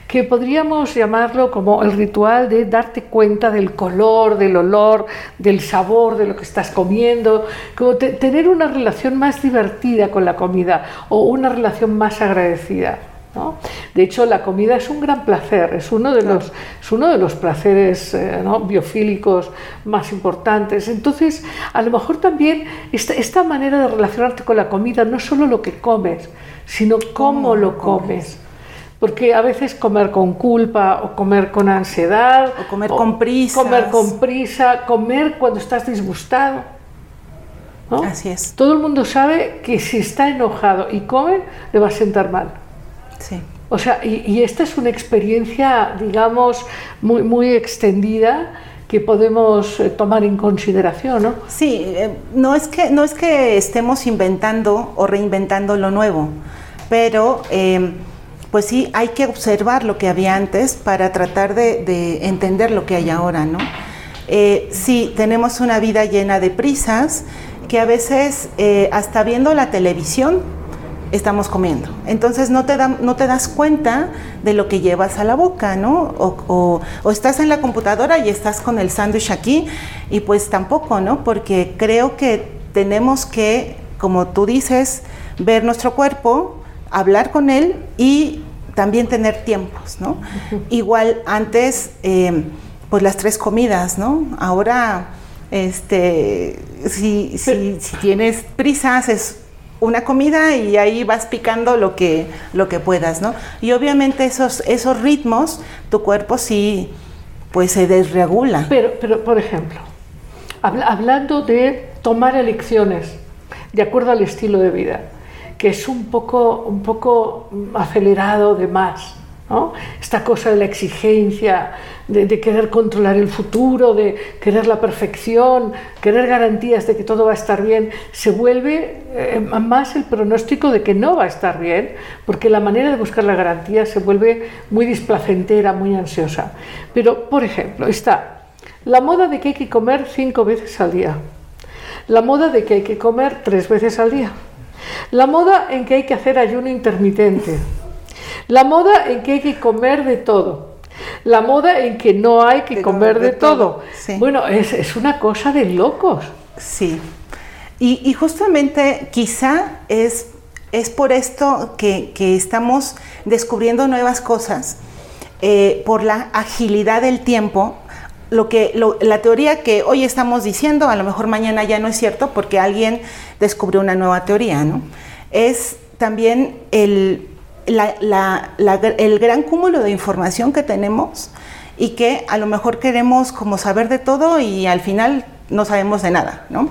Que podríamos llamarlo como el ritual de darte cuenta del color, del olor, del sabor de lo que estás comiendo, como te- tener una relación más divertida con la comida o una relación más agradecida. ¿no? De hecho, la comida es un gran placer, es uno de los, es uno de los placeres eh, ¿no? biofílicos más importantes. Entonces, a lo mejor también esta, esta manera de relacionarte con la comida, no solo lo que comes, sino cómo, lo comes. Porque a veces comer con culpa o comer con ansiedad. O comer con prisas. Comer con prisa, comer cuando estás disgustado. ¿no? Así es. Todo el mundo sabe que si está enojado y come, le va a sentar mal. Sí. O sea, y, y esta es una experiencia, digamos, muy, muy extendida que podemos eh, tomar en consideración, ¿no? Sí, eh, no, es que, no es que estemos inventando o reinventando lo nuevo, pero eh, pues sí hay que observar lo que había antes para tratar de, de entender lo que hay ahora, ¿no? Eh, sí, tenemos una vida llena de prisas que a veces eh, hasta viendo la televisión estamos comiendo. Entonces no te, da- no te das cuenta de lo que llevas a la boca, ¿no? O estás en la computadora y estás con el sándwich aquí y pues tampoco, ¿no? Porque creo que tenemos que, como tú dices, ver nuestro cuerpo, hablar con él y también tener tiempos, ¿no? Igual antes, eh, pues las tres comidas, ¿no? Ahora, este, si, si, si tienes prisas, es una comida y ahí vas picando lo que, lo que puedas, ¿no? Y obviamente esos, esos ritmos, tu cuerpo sí, pues se desregula. Pero, pero por ejemplo, habla- hablando de tomar elecciones de acuerdo al estilo de vida, que es un poco, un poco acelerado de más, ¿no? Esta cosa de la exigencia, de, de querer controlar el futuro, de querer la perfección, querer garantías de que todo va a estar bien, se vuelve eh, más el pronóstico de que no va a estar bien, porque la manera de buscar la garantía se vuelve muy displacentera, muy ansiosa. Pero, por ejemplo, está la moda de que hay que comer cinco veces al día, la moda de que hay que comer tres veces al día, la moda en que hay que hacer ayuno intermitente, la moda en que hay que comer de todo, la moda en que no hay que De comer de, de todo. todo, sí. Bueno, es, es una cosa de locos. Sí. Y, y justamente quizá es, es por esto que, que estamos descubriendo nuevas cosas, eh, por la agilidad del tiempo. Lo que, la teoría que hoy estamos diciendo, a lo mejor mañana ya no es cierto porque alguien descubrió una nueva teoría, ¿no? Es también el, el gran cúmulo de información que tenemos y que a lo mejor queremos como saber de todo y al final no sabemos de nada, ¿no?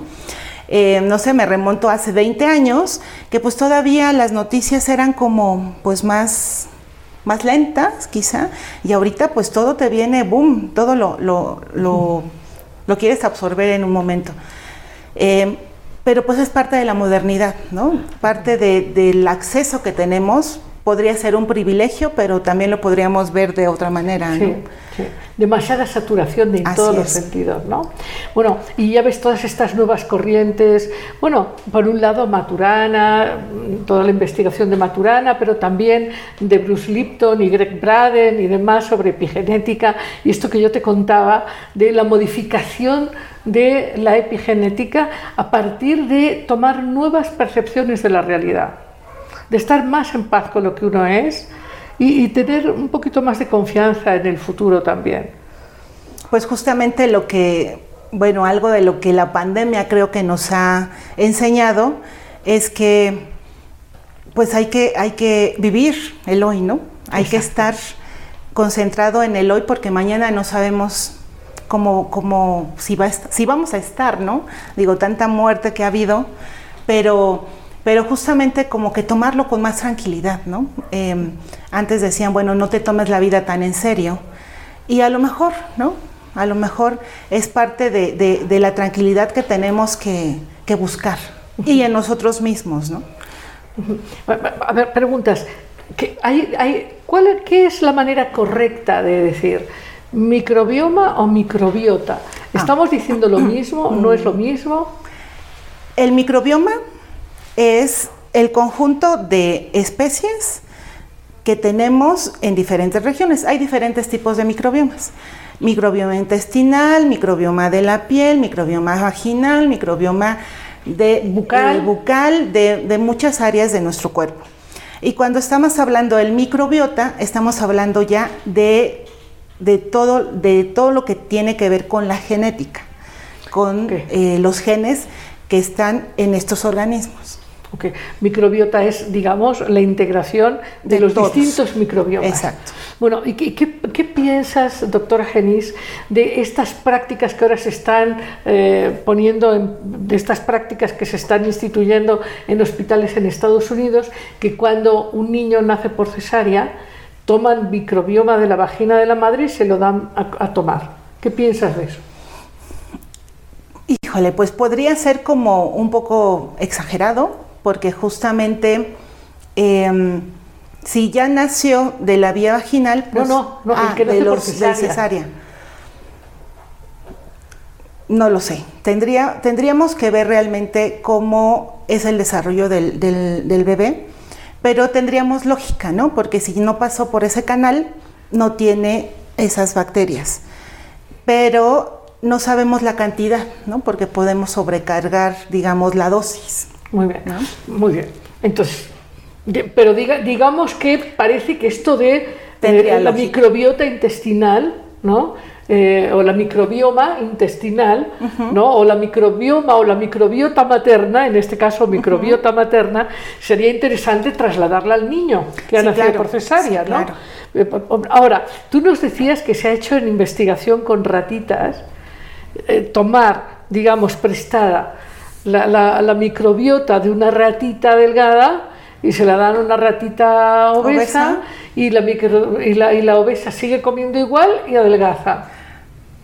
Eh, no sé, me remonto hace 20 años que pues todavía las noticias eran como pues más, más lentas quizá y ahorita pues todo te viene, boom, todo lo, lo, lo, quieres absorber en un momento. Eh, pero pues es parte de la modernidad, ¿no? Parte de- del acceso que tenemos podría ser un privilegio, pero también lo podríamos ver de otra manera, ¿no? Sí, sí. Demasiada saturación de en Así todos los sentidos, ¿no? Bueno, y ya ves todas estas nuevas corrientes. Bueno, por un lado Maturana, toda la investigación de Maturana, pero también de Bruce Lipton y Greg Braden y demás sobre epigenética y esto que yo te contaba de la modificación de la epigenética a partir de tomar nuevas percepciones de la realidad de estar más en paz con lo que uno es y, y tener un poquito más de confianza en el futuro también. Pues justamente lo que, bueno, algo de lo que la pandemia creo que nos ha enseñado es que pues hay que, hay que vivir el hoy, ¿no? Hay que estar concentrado en el hoy porque mañana no sabemos cómo, cómo si, va a si vamos a estar, ¿no? Digo, tanta muerte que ha habido, pero, pero justamente como que tomarlo con más tranquilidad, ¿no? Eh, antes decían, bueno, no te tomes la vida tan en serio. Y a lo mejor, ¿no? A lo mejor es parte de, de- de la tranquilidad que tenemos que, que buscar. Y en nosotros mismos, ¿no? A ver, preguntas. ¿Qué, hay, hay, ¿cuál, ¿Qué es la manera correcta de decir microbioma o microbiota? ¿Estamos diciendo lo mismo? ¿No es lo mismo? El microbioma es el conjunto de especies que tenemos en diferentes regiones. Hay diferentes tipos de microbiomas. Microbioma intestinal, microbioma de la piel, microbioma vaginal, microbioma de Bucal. eh, bucal de, de muchas áreas de nuestro cuerpo. Y cuando estamos hablando del microbiota, estamos hablando ya de, de, todo, de todo lo que tiene que ver con la genética, con eh, los genes que están en estos organismos. Ok, Microbiota es, digamos, la integración de, De los todos. distintos microbiomas. Exacto. Bueno, ¿y qué, qué- qué piensas, doctora Genís, de estas prácticas que ahora se están eh, poniendo, en- de estas prácticas que se están instituyendo en hospitales en Estados Unidos, que cuando un niño nace por cesárea, toman microbioma de la vagina de la madre y se lo dan a, a tomar? ¿Qué piensas de eso? Híjole, pues podría ser como un poco exagerado, porque justamente em, si ya nació de la vía vaginal, pues, no, no, el ah, que nace de por los de cesárea. cesárea. No lo sé. Tendría, tendríamos que ver realmente cómo es el desarrollo del, del- del bebé, pero tendríamos lógica, ¿no? Porque si no pasó por ese canal, no tiene esas bacterias. Pero no sabemos la cantidad, ¿no? Porque podemos sobrecargar, digamos, la dosis. Muy bien, ¿No? muy bien. Entonces, pero diga, digamos que parece que esto de eh, la microbiota intestinal, ¿no? Eh, o la microbioma intestinal, ¿no? O la microbioma o la microbiota materna, en este caso microbiota materna, sería interesante trasladarla al niño que ha Sí, nacido claro, por cesárea, sí, ¿no? claro. Eh, Ahora, tú nos decías que se ha hecho en investigación con ratitas eh, tomar, digamos, prestada la, la- la microbiota de una ratita delgada y se la dan a una ratita obesa, Obesa. Y, la micro- y, la, y la obesa sigue comiendo igual y adelgaza.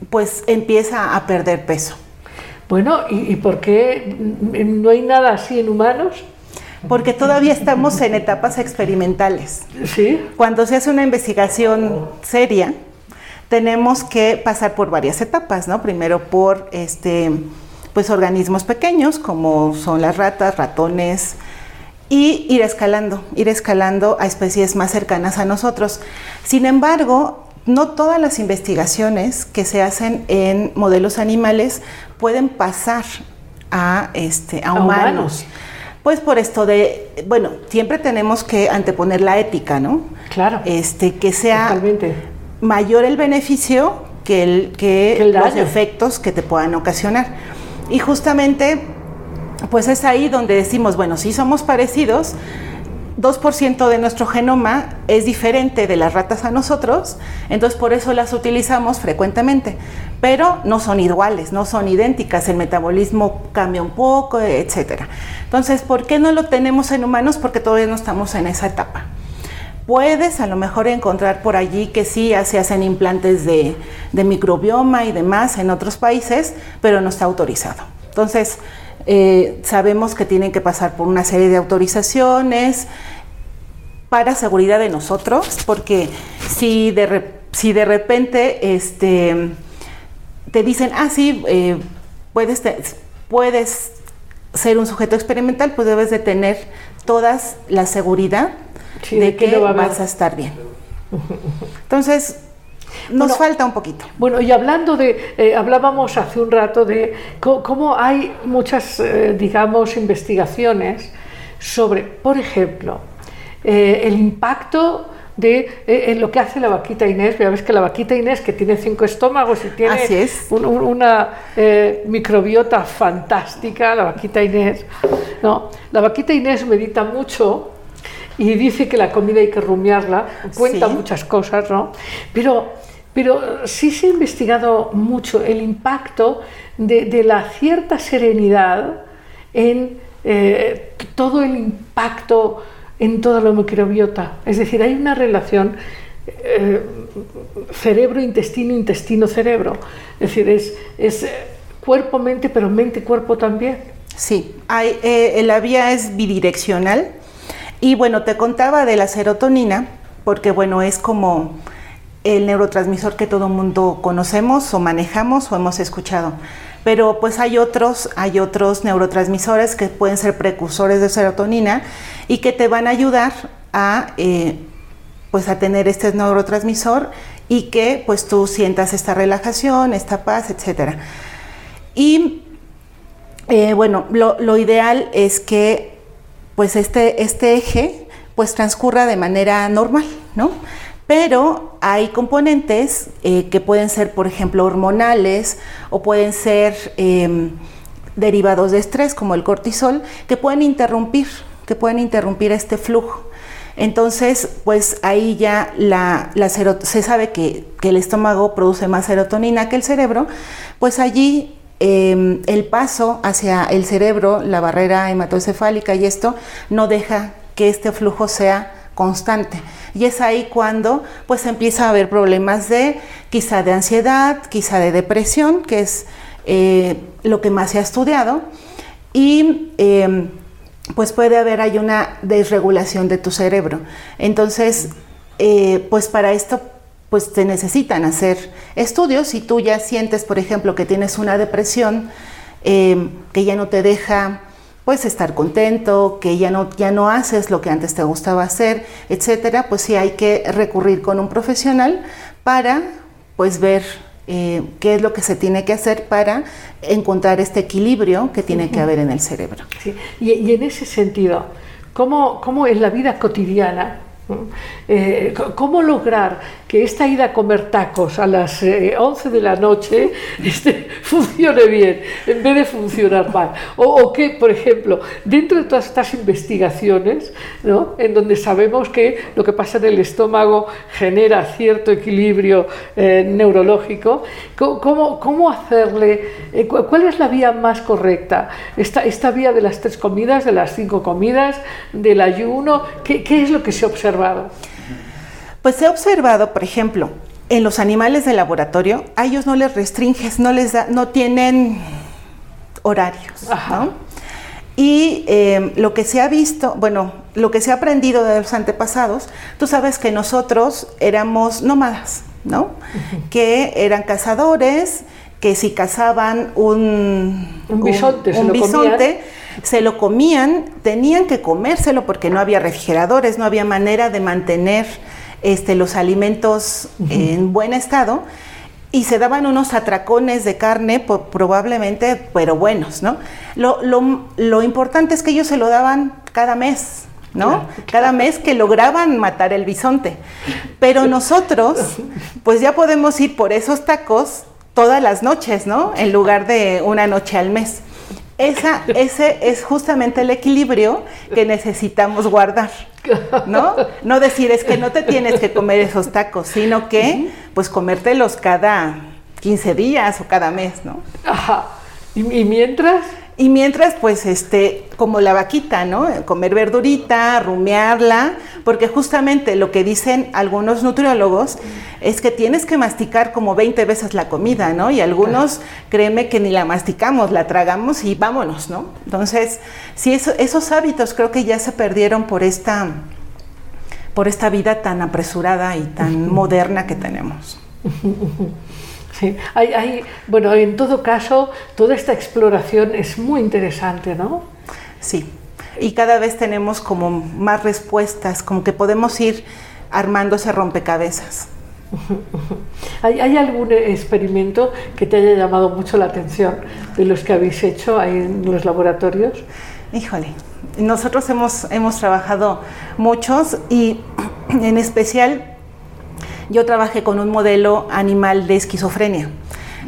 Pues empieza a perder peso. Bueno, ¿y, y por qué no hay nada así en humanos? Porque todavía estamos en etapas experimentales. Sí, Cuando se hace una investigación seria, tenemos que pasar por varias etapas, ¿no? Primero por este, pues organismos pequeños, como son las ratas, ratones, y ir escalando, ir escalando a especies más cercanas a nosotros. Sin embargo, no todas las investigaciones que se hacen en modelos animales pueden pasar a, este, a A humanos. humanos. Pues por esto de, bueno, siempre tenemos que anteponer la ética, ¿no? claro. Este, que sea Totalmente. mayor el beneficio que, el, que, Que el los efectos que te puedan ocasionar. Y justamente, pues es ahí donde decimos, bueno, si somos parecidos, 2% de nuestro genoma es diferente de las ratas a nosotros, entonces por eso las utilizamos frecuentemente, pero no son iguales, no son idénticas, el metabolismo cambia un poco, etcétera. Entonces, ¿por qué no lo tenemos en humanos? Porque todavía no estamos en esa etapa. Puedes a lo mejor encontrar por allí que sí se hacen implantes de, microbioma y demás en otros países, pero no está autorizado. Entonces, eh, sabemos que tienen que pasar por una serie de autorizaciones para seguridad de nosotros, porque si de, si de repente este, te dicen, ah, sí, eh, puedes, puedes ser un sujeto experimental, pues debes de tener todas la seguridad Sí, de de que que no va a vas a estar bien. Entonces, nos Bueno, falta un poquito. Bueno, y hablando de, eh, hablábamos hace un rato de cómo hay muchas, eh, digamos, investigaciones sobre, por ejemplo, eh, el impacto de eh, en lo que hace la vaquita Inés. Ya ves que la vaquita Inés, que tiene cinco estómagos y tiene Así es. un- un- una eh, microbiota fantástica, la vaquita Inés. No, la vaquita Inés medita mucho y dice que la comida hay que rumiarla, cuenta Sí. muchas cosas, ¿no? Pero, pero sí se ha investigado mucho el impacto de, de la cierta serenidad en eh, todo el impacto en toda la microbiota. Es decir, hay una relación eh, cerebro-intestino, intestino-cerebro. Es decir, es, es eh, cuerpo-mente, pero mente-cuerpo también. Sí, hay, eh, la vía es bidireccional. Y bueno, te contaba de la serotonina, porque bueno, es como el neurotransmisor que todo mundo conocemos o manejamos o hemos escuchado. Pero pues hay otros, hay otros neurotransmisores que pueden ser precursores de serotonina y que te van a ayudar a eh, pues a tener este neurotransmisor y que pues tú sientas esta relajación, esta paz, etcétera. Y eh, bueno, lo, lo ideal es que pues este, este eje pues transcurra de manera normal, ¿no? Pero hay componentes eh, que pueden ser, por ejemplo, hormonales o pueden ser eh, derivados de estrés como el cortisol que pueden interrumpir, que pueden interrumpir este flujo. Entonces, pues ahí ya la, se sabe que, el estómago produce más serotonina que el cerebro, pues allí em, el paso hacia el cerebro, la barrera hematoencefálica y esto, no deja que este flujo sea constante. Y es ahí cuando pues empieza a haber problemas de quizá de ansiedad, quizá de depresión, que es eh, lo que más se ha estudiado. Y em, pues puede haber ahí una desregulación de tu cerebro. Entonces, eh, pues para esto pues te necesitan hacer estudios. Si tú ya sientes, por ejemplo, que tienes una depresión em, que ya no te deja pues estar contento, que ya no, ya no haces lo que antes te gustaba hacer, etcétera, pues sí hay que recurrir con un profesional para pues ver eh, qué es lo que se tiene que hacer para encontrar este equilibrio que tiene que haber en el cerebro. Y, en ese sentido, ¿cómo, ¿cómo es la vida cotidiana? Eh, ¿Cómo lograr que esta ida a comer tacos a las 11 eh, de la noche este, funcione bien en vez de funcionar mal? O, que, por ejemplo, dentro de todas estas investigaciones, ¿no? en donde sabemos que lo que pasa en el estómago genera cierto equilibrio eh, neurológico, ¿cómo, cómo hacerle, cuál es la vía más correcta? Esta, esta vía de las tres comidas, de las cinco comidas, del ayuno, ¿qué, qué es lo que se observa? Pues se ha observado, por ejemplo, en los animales de laboratorio, a ellos no les restringes, no les da, no tienen horarios, Y em, lo que se ha visto, bueno, lo que se ha aprendido de los antepasados, tú sabes que nosotros éramos nómadas, ¿no? Que eran cazadores, que si cazaban un, un bisonte, un, bisonte se lo comían, tenían que comérselo porque no había refrigeradores, no había manera de mantener este, los alimentos en buen estado y se daban unos atracones de carne probablemente, pero buenos, ¿no? Lo, importante es que ellos se lo daban cada mes, ¿no? Cada mes que lograban matar el bisonte. Pero nosotros, pues ya podemos ir por esos tacos todas las noches, ¿no? En lugar de una noche al mes. Esa, ese es justamente el equilibrio que necesitamos guardar, ¿no? No decir es que no te tienes que comer esos tacos, sino que pues comértelos cada 15 días o cada mes, ¿no? Ajá. ¿Y, mientras? Y mientras, pues, este, como la vaquita, ¿no? Comer verdurita, rumiarla, porque justamente lo que dicen algunos nutriólogos es que tienes que masticar como 20 veces la comida, ¿no? Y algunos, créeme que ni la masticamos, la tragamos y vámonos, ¿no? Entonces, sí, esos hábitos creo que ya se perdieron por esta, por esta vida tan apresurada y tan moderna que tenemos. Sí, hay, bueno, en todo caso, toda esta exploración es muy interesante, ¿no? Sí, y cada vez tenemos como más respuestas, como que podemos ir armando ese rompecabezas. ¿Hay, algún experimento que te haya llamado mucho la atención de los que habéis hecho ahí en los laboratorios? Híjole, nosotros hemos, hemos trabajado muchos y en especial yo trabajé con un modelo animal de esquizofrenia.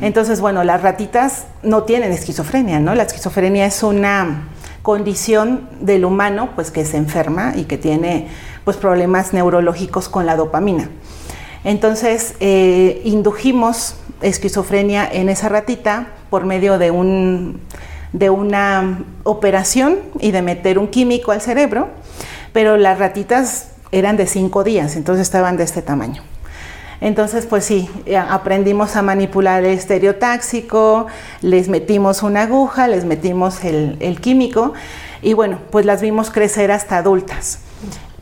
Entonces, bueno, las ratitas no tienen esquizofrenia, ¿no? La esquizofrenia es una condición del humano, pues que se enferma y que tiene pues problemas neurológicos con la dopamina. Entonces, eh, indujimos esquizofrenia en esa ratita por medio de, un, de una operación y de meter un químico al cerebro, pero las ratitas eran de cinco días, entonces estaban de este tamaño. Entonces, pues sí, aprendimos a manipular el estereotáxico, les metimos una aguja, les metimos el, químico y bueno, pues las vimos crecer hasta adultas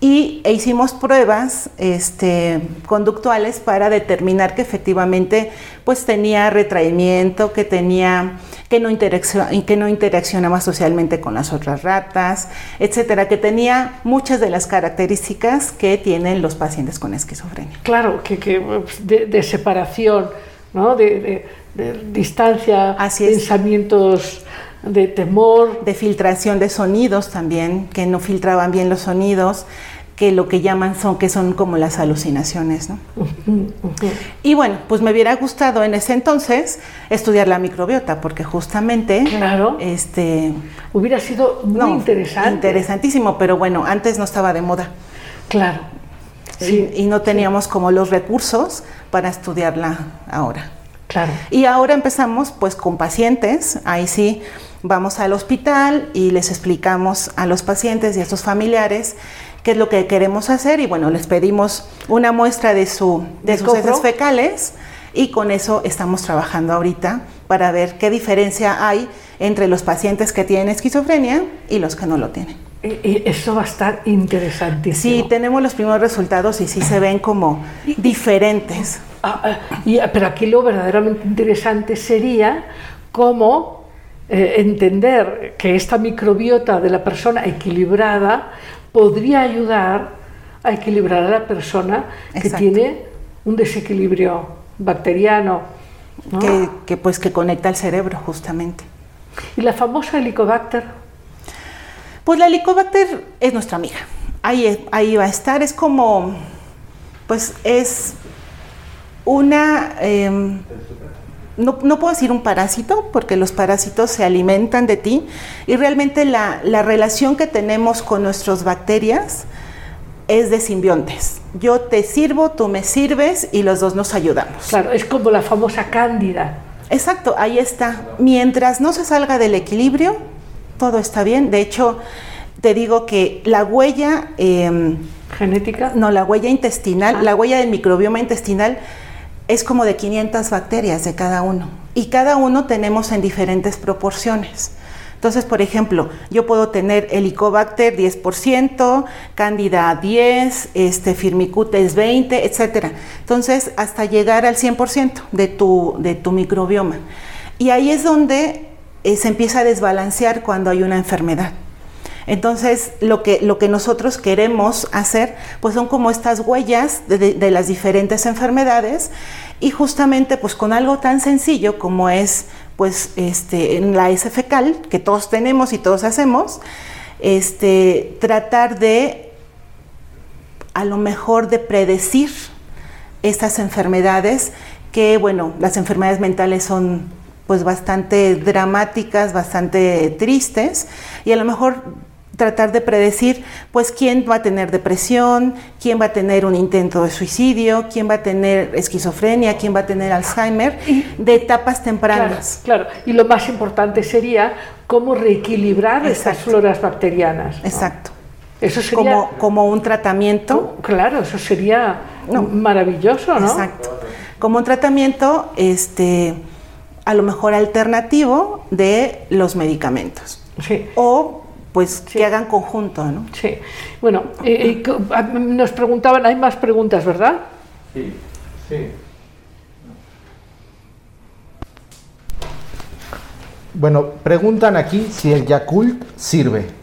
y e hicimos pruebas este, conductuales para determinar que efectivamente pues tenía retraimiento, que tenía que no, que no interaccionaba socialmente con las otras ratas, etcétera, que tenía muchas de las características que tienen los pacientes con esquizofrenia. Claro, que, de, separación, ¿no? de, distancia, pensamientos de temor. De filtración de sonidos también, que no filtraban bien los sonidos que lo que llaman son que son como las alucinaciones, ¿no? Y bueno, pues me hubiera gustado en ese entonces estudiar la microbiota porque justamente Claro. este Hubiera sido muy no, interesante. interesantísimo, pero bueno, antes no estaba de moda. Claro. Sí, y no teníamos como los recursos para estudiarla ahora. Claro. Y ahora empezamos pues con pacientes, ahí sí vamos al hospital y les explicamos a los pacientes y a sus familiares qué es lo que queremos hacer y bueno, les pedimos una muestra de, su, de ¿De sus heces fecales y con eso estamos trabajando ahorita para ver qué diferencia hay entre los pacientes que tienen esquizofrenia y los que no lo tienen. Y- y eso va a estar interesantísimo. Sí, tenemos los primeros resultados y sí se ven como diferentes. Ah, ah, y- pero aquí lo verdaderamente interesante sería cómo eh, entender que esta microbiota de la persona equilibrada podría ayudar a equilibrar a la persona que Exacto. tiene un desequilibrio bacteriano. ¿no? Que, que, pues que conecta el cerebro justamente. Y la famosa Helicobacter, Pues la Helicobacter es nuestra amiga. Ahí, ahí va a estar. Es como, pues es una, em, no, no puedo decir un parásito, porque los parásitos se alimentan de ti y realmente la, la relación que tenemos con nuestras bacterias es de simbiontes. Yo te sirvo, tú me sirves y los dos nos ayudamos. claro, es como la famosa Cándida. Exacto, ahí está. Mientras no se salga del equilibrio, todo está bien. De hecho, te digo que la huella, eh, Genética. no, la huella intestinal, la huella del microbioma intestinal es como de 500 bacterias de cada uno. Y cada uno tenemos en diferentes proporciones. Entonces, por ejemplo, yo puedo tener Helicobacter 10%, Candida 10, este, Firmicutes 20, etcétera. Entonces, hasta llegar al 100% de tu, de tu microbioma. Y ahí es donde eh, se empieza a desbalancear cuando hay una enfermedad. Entonces, lo que, lo que nosotros queremos hacer, pues son como estas huellas de, las diferentes enfermedades y justamente pues con algo tan sencillo como es pues este, la S fecal, que todos tenemos y todos hacemos, este, tratar de a lo mejor de predecir estas enfermedades que, bueno, las enfermedades mentales son pues bastante dramáticas, bastante tristes y a lo mejor tratar de predecir pues quién va a tener depresión, quién va a tener un intento de suicidio, quién va a tener esquizofrenia, quién va a tener Alzheimer de etapas tempranas. claro. Y lo más importante sería cómo reequilibrar estas floras bacterianas. ¿no? Exacto. Eso sería. Como, como un tratamiento Claro, eso sería No. maravilloso, ¿no? Exacto. Como un tratamiento, este, a lo mejor alternativo de los medicamentos. Sí. O, pues, que hagan conjunto, ¿no? Sí. Bueno, eh, eh, nos preguntaban, hay más preguntas, ¿verdad? Sí, sí. Bueno, preguntan aquí si el Yakult sirve.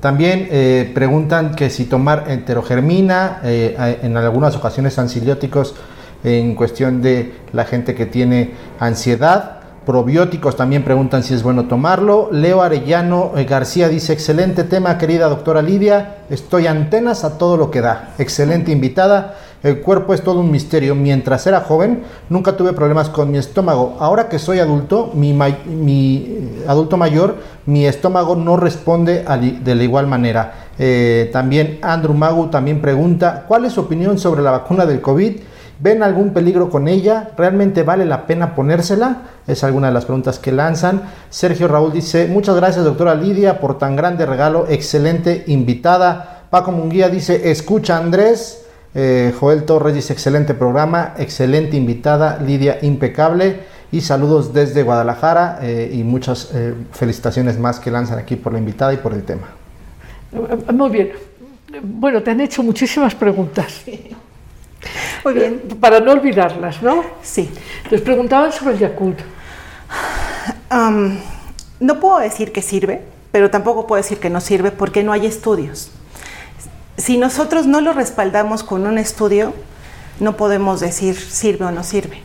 También eh, preguntan que si tomar enterogermina, eh, en algunas ocasiones ansiolióticos en cuestión de la gente que tiene ansiedad. Probióticos también preguntan si es bueno tomarlo. Leo Arellano eh, García dice, excelente tema querida doctora Lidia, estoy antenas a todo lo que da. Excelente invitada. El cuerpo es todo un misterio. Mientras era joven, nunca tuve problemas con mi estómago. Ahora que soy adulto, mi, eh, adulto mayor, mi estómago no responde de la igual manera. Eh, también Andrew Magu también pregunta, ¿cuál es su opinión sobre la vacuna del COVID? ¿Ven algún peligro con ella? ¿Realmente vale la pena ponérsela? Es alguna de las preguntas que lanzan. Sergio Raúl dice, muchas gracias doctora Lidia por tan grande regalo, excelente invitada. Paco Munguía dice, escucha Andrés. Eh, Joel Torres dice, excelente programa, excelente invitada, Lidia impecable. Y saludos desde Guadalajara eh, y muchas eh, felicitaciones más que lanzan aquí por la invitada y por el tema. Muy bien. Bueno, te han hecho muchísimas preguntas. Muy bien. Eh, Para no olvidarlas, ¿no? Sí. Les preguntaban sobre el Yakult. Am, no puedo decir que sirve, pero tampoco puedo decir que no sirve porque no hay estudios. Si nosotros no lo respaldamos con un estudio, no podemos decir sirve o no sirve.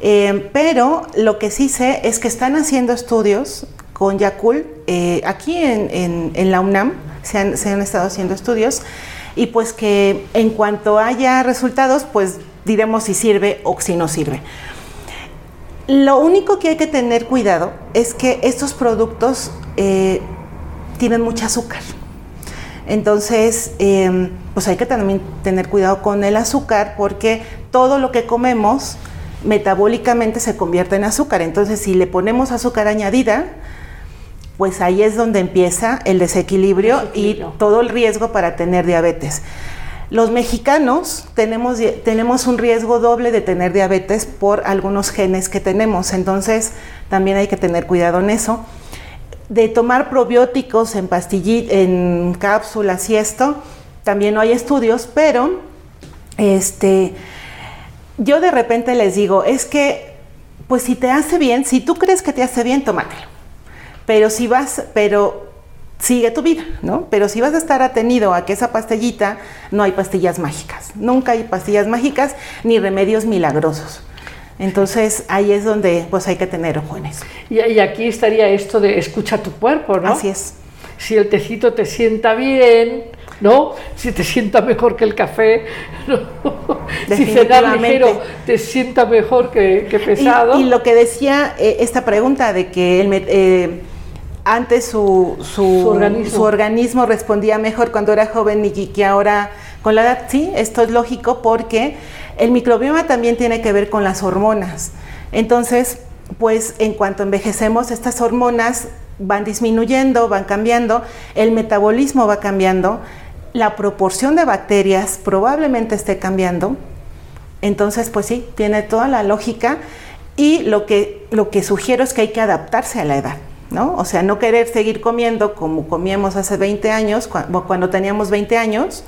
Eh, pero lo que sí sé es que están haciendo estudios con Yakult. eh, aquí en, en- en la UNAM se han, se han estado haciendo estudios y pues que en cuanto haya resultados, pues diremos si sirve o si no sirve. Lo único que hay que tener cuidado es que estos productos eh, tienen mucho azúcar. Entonces, em, pues hay que también tener cuidado con el azúcar porque todo lo que comemos metabólicamente se convierte en azúcar. Entonces, si le ponemos azúcar añadida, pues ahí es donde empieza el desequilibrio, Desequilibrio. y todo el riesgo para tener diabetes. Los mexicanos tenemos, tenemos un riesgo doble de tener diabetes por algunos genes que tenemos, entonces también hay que tener cuidado en eso. De tomar probióticos en pastillitas, en cápsulas y esto, también no hay estudios, pero este, yo de repente les digo, es que, pues si te hace bien, si tú crees que te hace bien, tómatelo. Pero si vas, pero sigue tu vida, ¿no? Pero si vas a estar atenido a que esa pastillita, no hay pastillas mágicas. Nunca hay pastillas mágicas ni remedios milagrosos. Entonces ahí es donde pues hay que tener ojo en eso. Y, y aquí estaría esto de escucha tu cuerpo, ¿no? Así es. Si el tecito te sienta bien, ¿no? Si te sienta mejor que el café, ¿no? Si cenar Definitivamente. ligero te sienta mejor que, que pesado. Y, y lo que decía eh, esta pregunta de que el, eh, antes su, su, Su organismo. su organismo respondía mejor cuando era joven y que ahora con la edad, sí, esto es lógico porque el microbioma también tiene que ver con las hormonas. Entonces, pues en cuanto envejecemos, estas hormonas van disminuyendo, van cambiando, el metabolismo va cambiando, la proporción de bacterias probablemente esté cambiando, entonces, pues sí, tiene toda la lógica y lo que, lo que sugiero es que hay que adaptarse a la edad, ¿no? O sea, no querer seguir comiendo como comíamos hace 20 años, cua- cuando teníamos 20 años,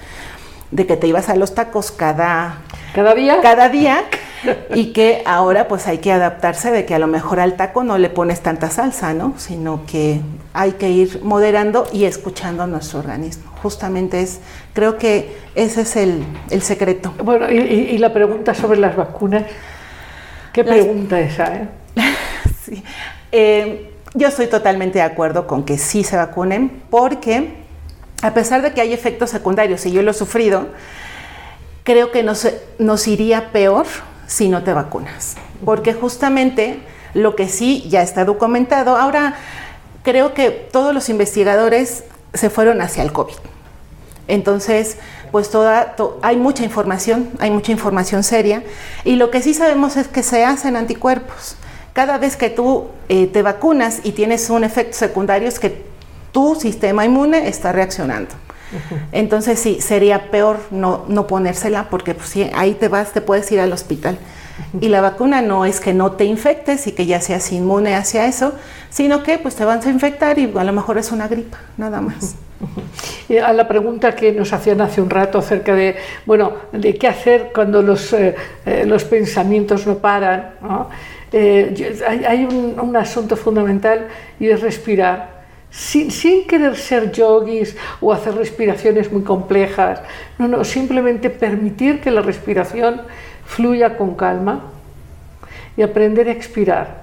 de que te ibas a los tacos cada, Cada día. cada día y que ahora pues hay que adaptarse de que a lo mejor al taco no le pones tanta salsa, ¿no? Sino que hay que ir moderando y escuchando a nuestro organismo. Justamente es, creo que ese es el, el secreto. Bueno, y, y- y la pregunta sobre las vacunas. ¿Qué Las- pregunta esa, eh? Sí. Eh, yo estoy totalmente de acuerdo con que sí se vacunen porque a pesar de que hay efectos secundarios y yo lo he sufrido, creo que nos, nos iría peor si no te vacunas. Porque justamente lo que sí ya está documentado, ahora creo que todos los investigadores se fueron hacia el COVID. Entonces, pues hay mucha información, hay mucha información seria y lo que sí sabemos es que se hacen anticuerpos. Cada vez que tú eh, te vacunas y tienes un efecto secundario es que tu sistema inmune está reaccionando. Entonces sí, sería peor no, no ponérsela porque pues, sí, ahí te vas, te puedes ir al hospital. Y la vacuna no es que no te infectes y que ya seas inmune hacia eso, sino que pues te vas a infectar y a lo mejor es una gripa, nada más. Y a la pregunta que nos hacían hace un rato acerca de, bueno, de qué hacer cuando los, eh, eh, los pensamientos no paran. ¿no? Eh, hay un, un asunto fundamental y es respirar. Sin, sin querer ser yogis o hacer respiraciones muy complejas, no, no, simplemente permitir que la respiración fluya con calma y aprender a expirar.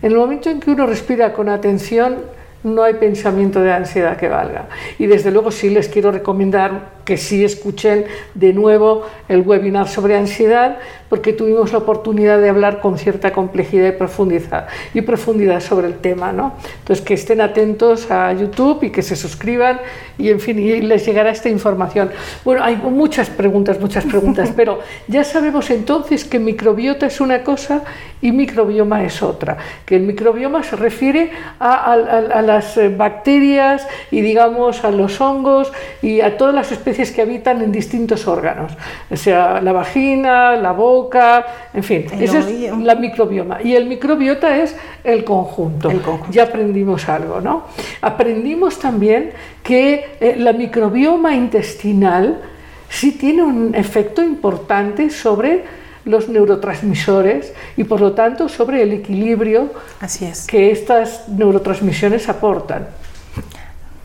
En el momento en que uno respira con atención, no hay pensamiento de ansiedad que valga. Y desde luego sí les quiero recomendar que sí escuchen de nuevo el webinar sobre ansiedad, porque tuvimos la oportunidad de hablar con cierta complejidad y profundidad, y profundidad sobre el tema. ¿no? Entonces, que estén atentos a YouTube y que se suscriban y, en fin, y les llegará esta información. Bueno, hay muchas preguntas, muchas preguntas, pero ya sabemos entonces que microbiota es una cosa y microbioma es otra. Que el microbioma se refiere a, a- a- a las bacterias y, digamos, a los hongos y a todas las especies que habitan en distintos órganos, o sea, la vagina, la boca, en fin, El es la microbioma. Y el microbiota es el conjunto. El conjunto. Ya aprendimos algo, ¿no? Aprendimos también que eh, la microbioma intestinal sí tiene un efecto importante sobre los neurotransmisores y por lo tanto sobre el equilibrio Así es. que estas neurotransmisiones aportan.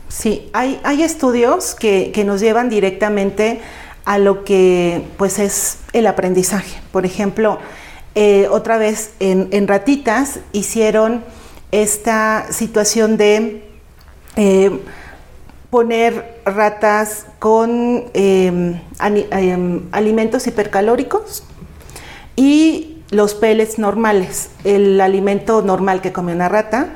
Sí, hay, hay estudios que, que nos llevan directamente a lo que pues es el aprendizaje. Por ejemplo, eh, otra vez en, en ratitas hicieron esta situación de eh, poner ratas con ani- eh, alimentos hipercalóricos y los pellets normales, el alimento normal que come una rata.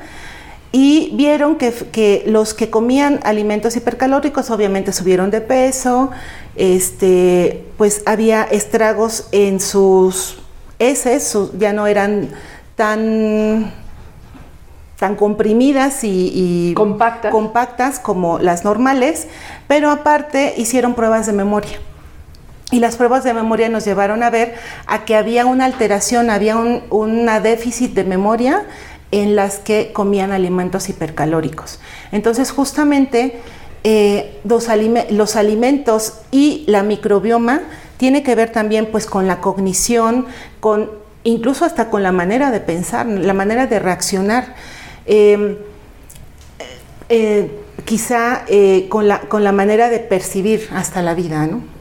Y vieron que, que los que comían alimentos hipercalóricos obviamente subieron de peso, este, pues había estragos en sus heces, ya no eran tan, tan comprimidas y, y Compactas. compactas como las normales, pero aparte hicieron pruebas de memoria. Y las pruebas de memoria nos llevaron a ver a que había una alteración, había un una déficit de memoria en las que comían alimentos hipercalóricos. Entonces, justamente eh, los, alime- los alimentos y la microbioma tiene que ver también pues con la cognición, con incluso hasta con la manera de pensar, la manera de reaccionar. Eh, eh, quizá con, la, con la manera de percibir hasta la vida, ¿no?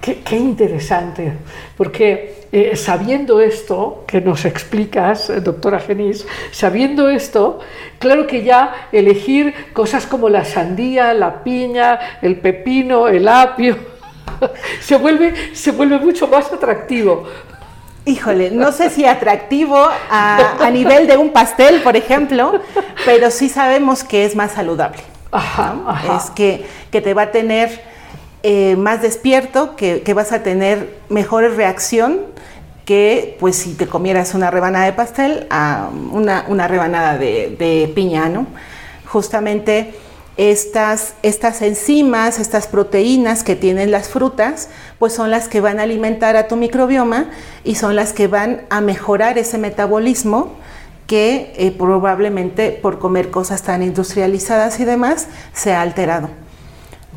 Qué, qué interesante, porque eh, sabiendo esto que nos explicas, eh, doctora Genís, sabiendo esto, claro que ya elegir cosas como la sandía, la piña, el pepino, el apio, se vuelve, se vuelve mucho más atractivo. Híjole, no sé si atractivo a, a nivel de un pastel, por ejemplo, pero sí sabemos que es más saludable. Ajá, ajá. Es que, que te va a tener eh, más despierto, que, vas a tener mejor reacción que pues si te comieras una rebanada de pastel a una, una rebanada de, de piña, ¿no? Justamente estas, estas enzimas, estas proteínas que tienen las frutas, pues son las que van a alimentar a tu microbioma y son las que van a mejorar ese metabolismo que eh, probablemente por comer cosas tan industrializadas y demás se ha alterado.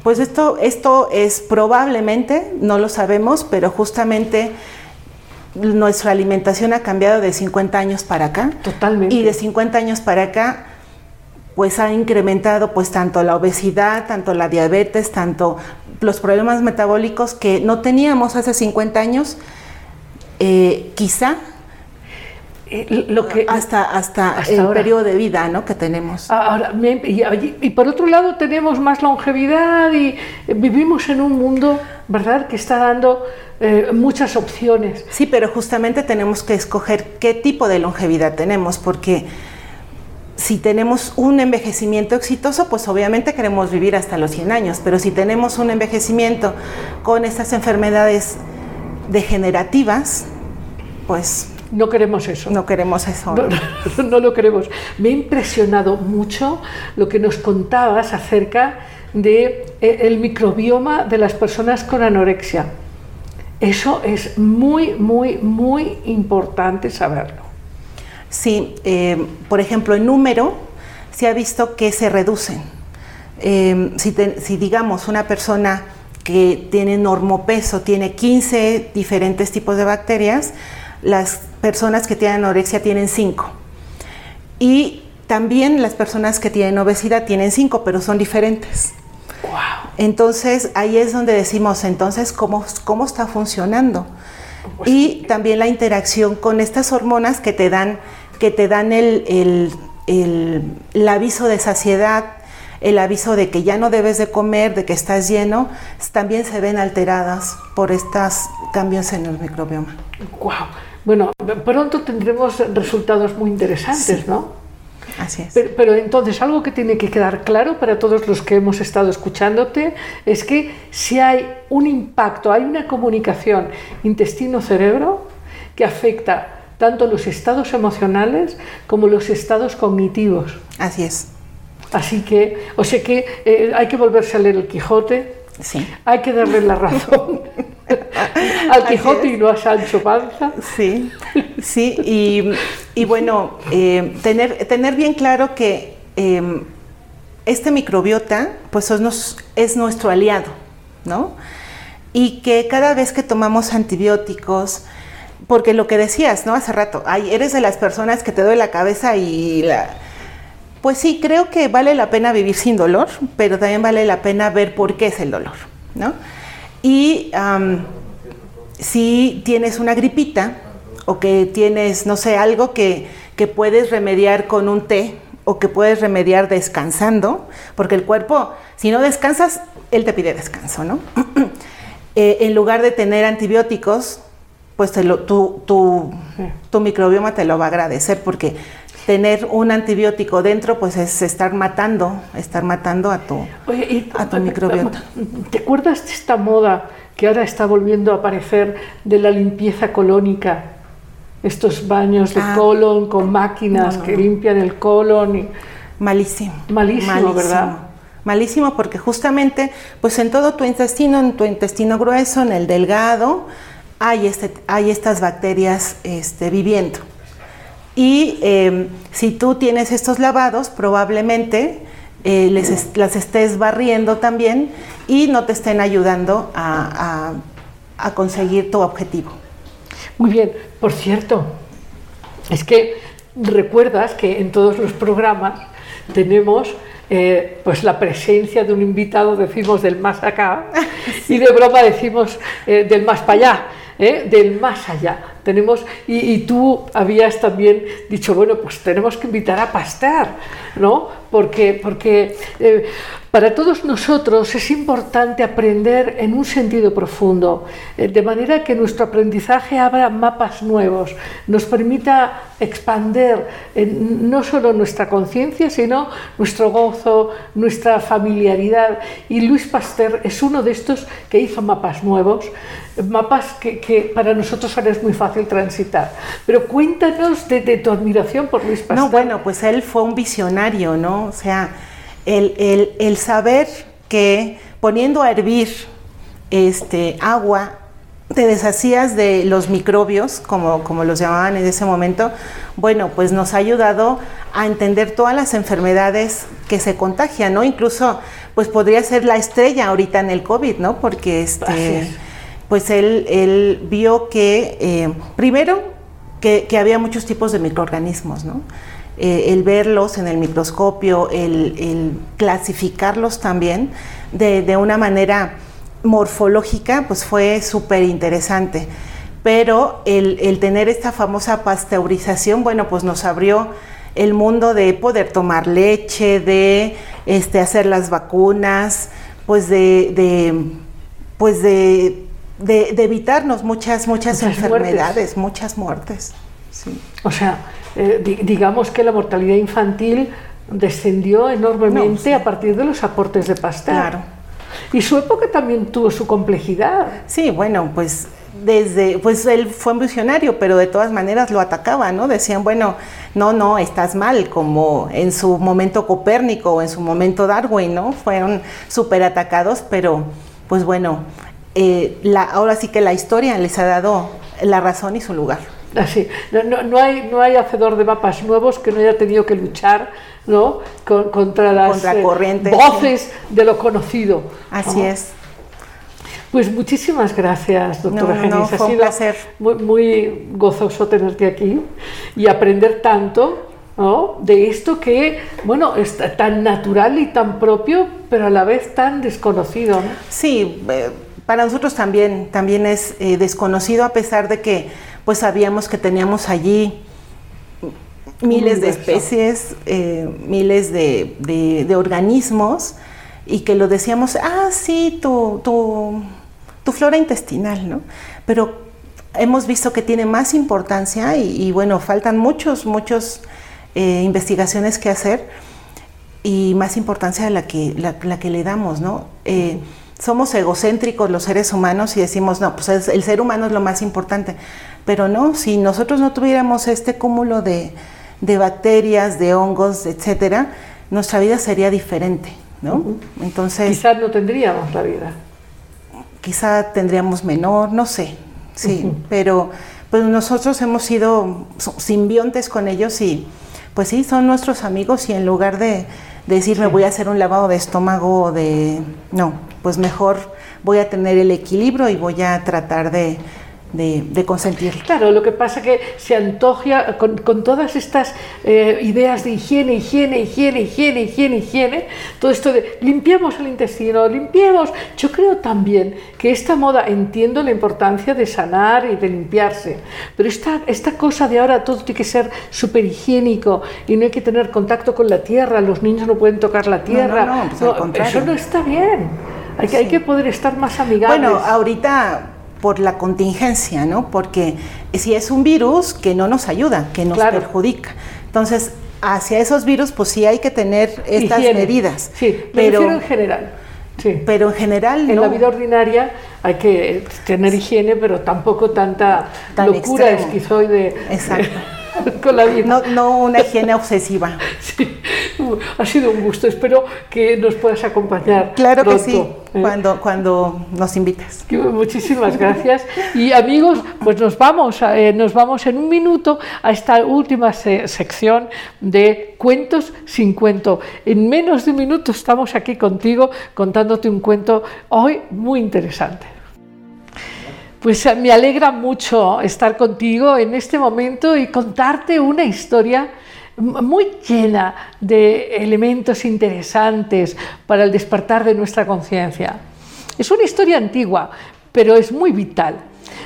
Pues esto, esto es probablemente, no lo sabemos, pero justamente nuestra alimentación ha cambiado de 50 años para acá. Totalmente. Y de 50 años para acá, pues ha incrementado pues tanto la obesidad, tanto la diabetes, tanto los problemas metabólicos que no teníamos hace 50 años, eh, quizá Eh, lo que, hasta, hasta, hasta el ahora. periodo de vida ¿no? que tenemos. Ahora, me- y, y- y por otro lado tenemos más longevidad y eh, vivimos en un mundo, ¿verdad?, que está dando eh, muchas opciones. Sí, pero justamente tenemos que escoger qué tipo de longevidad tenemos, porque si tenemos un envejecimiento exitoso, pues obviamente queremos vivir hasta los 100 años, pero si tenemos un envejecimiento con estas enfermedades degenerativas, pues No queremos eso. no queremos eso. No, no, no lo queremos. Me ha impresionado mucho lo que nos contabas acerca de eh, el microbioma de las personas con anorexia. Eso es muy, muy, muy importante saberlo. Sí, eh, por ejemplo, en número se ha visto que se reducen. Eh, si, te- si digamos una persona que tiene normopeso tiene 15 diferentes tipos de bacterias, las personas que tienen anorexia tienen 5. Y también las personas que tienen obesidad tienen 5, pero son diferentes. Entonces ahí es donde decimos, entonces, ¿cómo, cómo está funcionando? Y también la interacción con estas hormonas que te dan, que te dan el, el- el- el aviso de saciedad, el aviso de que ya no debes de comer, de que estás lleno, también se ven alteradas por estos cambios en el microbioma. Wow. Bueno, pronto tendremos resultados muy interesantes, ¿no? Así es. Pero, pero entonces algo que tiene que quedar claro para todos los que hemos estado escuchándote es que si hay un impacto, hay una comunicación intestino-cerebro que afecta tanto los estados emocionales como los estados cognitivos. Así es. Así que, o sea que eh, hay que volverse a leer el Quijote, Sí. hay que darle la razón al Quijote y no a Sancho Panza. Sí, sí, y, y bueno, eh, tener, tener bien claro que eh, este microbiota pues es, nos- es nuestro aliado, ¿no? Y que cada vez que tomamos antibióticos, porque lo que decías, ¿no? Hace rato, ay, eres de las personas que te duele la cabeza y la... Pues sí, creo que vale la pena vivir sin dolor, pero también vale la pena ver por qué es el dolor, ¿no? Y si tienes una gripita o que tienes, no sé, algo que, que puedes remediar con un té o que puedes remediar descansando, porque el cuerpo, si no descansas, él te pide descanso, ¿no? Eh, en lugar de tener antibióticos, pues tu, tu- tu microbioma te lo va a agradecer porque tener un antibiótico dentro pues es estar matando, estar matando a tu... Oye, y- A tu microbiota. ¿Te acuerdas de esta moda que ahora está volviendo a aparecer de la limpieza colónica? Estos baños de Ah. colon con máquinas No, no, que limpian el colon. Y... Malísimo. Malísimo, ¿verdad? Malísimo porque justamente, pues en todo tu intestino, en tu intestino grueso, en el delgado, hay, este, hay estas bacterias este, viviendo. Y eh, si tú tienes estos lavados, probablemente eh, les est- las estés barriendo también y no te estén ayudando a, a- a conseguir tu objetivo. Muy bien, por cierto, es que recuerdas que en todos los programas tenemos eh, pues la presencia de un invitado, decimos del más acá, y de broma decimos eh, del más para allá, ¿eh? del más allá. Tenemos, y, y tú habías también dicho, bueno, pues tenemos que invitar a Pasteur, ¿no? Porque, porque eh, para todos nosotros es importante aprender en un sentido profundo, eh, de manera que nuestro aprendizaje abra mapas nuevos, nos permita expander eh, no solo nuestra conciencia, sino nuestro gozo, nuestra familiaridad. Y Luis Pasteur es uno de estos que hizo mapas nuevos, mapas que, que para nosotros ahora es muy fácil transitar. Pero cuéntanos de, de tu admiración por Luis Pasteur. No, bueno, pues él fue un visionario, ¿no? O sea, el, el- el saber que poniendo a hervir este, agua, te deshacías de los microbios, como, como los llamaban en ese momento, bueno, pues nos ha ayudado a entender todas las enfermedades que se contagian, ¿no? Incluso, pues podría ser la estrella ahorita en el COVID, ¿no? Porque este, es. pues él, él vio que, eh, primero, que, que había muchos tipos de microorganismos, ¿no? Eh, el verlos en el microscopio, el, el clasificarlos también de, de una manera morfológica, pues fue súper interesante. Pero el, el tener esta famosa pasteurización, bueno, pues nos abrió el mundo de poder tomar leche, de este, hacer las vacunas, pues de, de pues de, de- de evitarnos muchas, muchas, Muchas enfermedades, muchas muertes. Sí. O sea, eh, di- digamos que la mortalidad infantil descendió enormemente No, sí. a partir de los aportes de Pasteur. Claro. Y su época también tuvo su complejidad. Sí, bueno, pues desde, pues él fue un visionario, pero de todas maneras lo atacaban, ¿no? Decían, bueno, no, no, estás mal, como en su momento Copérnico o en su momento Darwin, ¿no? Fueron súper atacados, pero pues bueno, eh, la, ahora sí que la historia les ha dado la razón y su lugar. Así, no, no- no hay, no hay hacedor de mapas nuevos que no haya tenido que luchar ¿no? Con- contra las Contra eh, corrientes, voces de lo conocido. Así es. Pues muchísimas gracias, doctora No, Genis. Ha fue un sido placer. Muy, muy gozoso tenerte aquí y aprender tanto ¿no? de esto que, bueno, es tan natural y tan propio, pero a la vez tan desconocido. ¿no? Sí, eh, para nosotros también, también es eh, desconocido a pesar de que pues sabíamos que teníamos allí miles de especies, eh, miles de, de- de organismos y que lo decíamos, ah, sí, tu, tu, tu flora intestinal, ¿no? Pero hemos visto que tiene más importancia y, y, bueno, faltan muchos, muchos eh, investigaciones que hacer y más importancia de la que, la, la que le damos, ¿no? Eh, somos egocéntricos los seres humanos y decimos, no, pues es- el ser humano es lo más importante. Pero no, si nosotros no tuviéramos este cúmulo de, de bacterias, de hongos, etcétera, nuestra vida sería diferente, ¿no? Entonces, Quizás no tendríamos la vida. quizá tendríamos menor, no sé, sí, pero pues nosotros hemos sido simbiontes con ellos y pues sí, son nuestros amigos y en lugar de decir me voy a hacer un lavado de estómago o de, no, pues mejor voy a tener el equilibrio y voy a tratar de, de, de consentirlo. Claro, lo que pasa que se antoja con, con todas estas eh, ideas de higiene, higiene, higiene, higiene, higiene, higiene, todo esto de limpiamos el intestino, limpiemos. Yo creo también que esta moda, entiendo la importancia de sanar y de limpiarse, pero esta, esta cosa de ahora todo tiene que ser súper higiénico y no hay que tener contacto con la tierra, los niños no pueden tocar la tierra, no, pues al contrario. eso no está bien. Hay que, hay que poder estar más amigables. Bueno, ahorita por la contingencia, ¿no? Porque si es un virus que no nos ayuda, que nos Claro. perjudica. Entonces, hacia esos virus, pues sí hay que tener estas Higiene. medidas. Sí, pero, en general. Sí. pero en general En no. la vida ordinaria hay que tener higiene, pero tampoco tanta Tan locura extremo. esquizoide Exacto. con la vida. No, no una higiene obsesiva. Sí. Ha sido un gusto. Espero que nos puedas acompañar. Claro que sí, ¿eh? cuando, cuando nos invites. Que- Muchísimas gracias. Y amigos, pues nos vamos, eh, nos vamos en un minuto a esta última se- sección de cuentos sin cuento. En menos de un minuto estamos aquí contigo contándote un cuento hoy muy interesante. Pues eh, me alegra mucho estar contigo en este momento y contarte una historia muy llena de elementos interesantes para el despertar de nuestra conciencia. Es una historia antigua, pero es muy vital.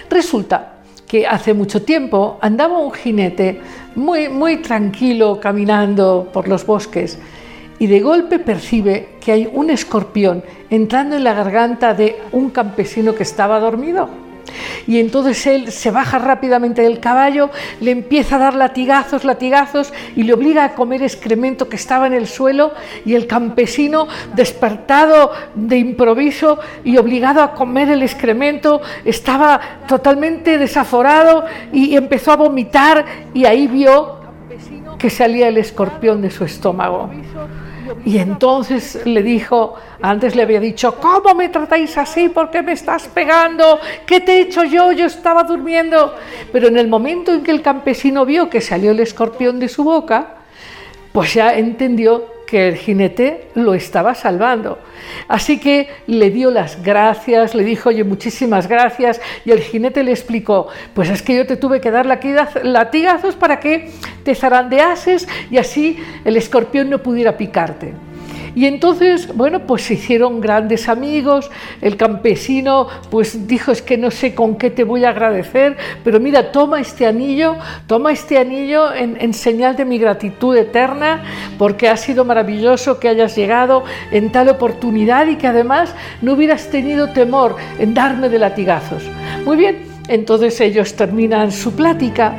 Resulta que hace mucho tiempo andaba un jinete muy, muy tranquilo caminando por los bosques y de golpe percibe que hay un escorpión entrando en la garganta de un campesino que estaba dormido. Y entonces él se baja rápidamente del caballo, le empieza a dar latigazos, latigazos y le obliga a comer excremento que estaba en el suelo y el campesino, despertado de improviso y obligado a comer el excremento, estaba totalmente desaforado y empezó a vomitar y ahí vio que salía el escorpión de su estómago. Y entonces le dijo, antes le había dicho, ¿cómo me tratáis así? ¿Por qué me estás pegando? ¿Qué te he hecho yo? Yo estaba durmiendo. Pero en el momento en que el campesino vio que salió el escorpión de su boca, pues ya entendió que el jinete lo estaba salvando. Así que le dio las gracias, le dijo, oye, muchísimas gracias, y el jinete le explicó, pues es que yo te tuve que dar latigaz- latigazos para que te zarandeases y así el escorpión no pudiera picarte. Y entonces, bueno, pues se hicieron grandes amigos, el campesino pues dijo, es que no sé con qué te voy a agradecer, pero mira, toma este anillo, toma este anillo en, en señal de mi gratitud eterna, porque ha sido maravilloso que hayas llegado en tal oportunidad y que además no hubieras tenido temor en darme de latigazos. Muy bien, entonces ellos terminan su plática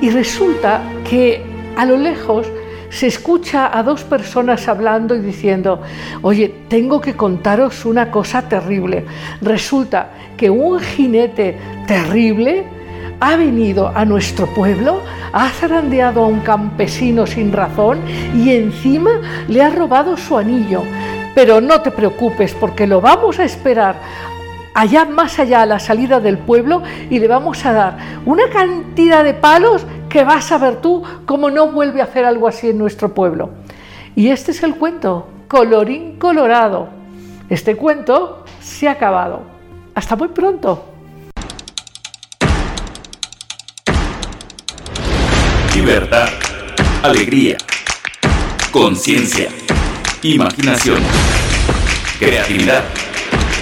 y resulta que a lo lejos se escucha a dos personas hablando y diciendo, oye, tengo que contaros una cosa terrible. Resulta que un jinete terrible ha venido a nuestro pueblo, ha zarandeado a un campesino sin razón y encima le ha robado su anillo. Pero no te preocupes porque lo vamos a esperar allá más allá a la salida del pueblo y le vamos a dar una cantidad de palos que vas a ver tú cómo no vuelve a hacer algo así en nuestro pueblo. Y este es el cuento, colorín colorado. Este cuento se ha acabado. Hasta muy pronto. Libertad, alegría, conciencia, imaginación, creatividad,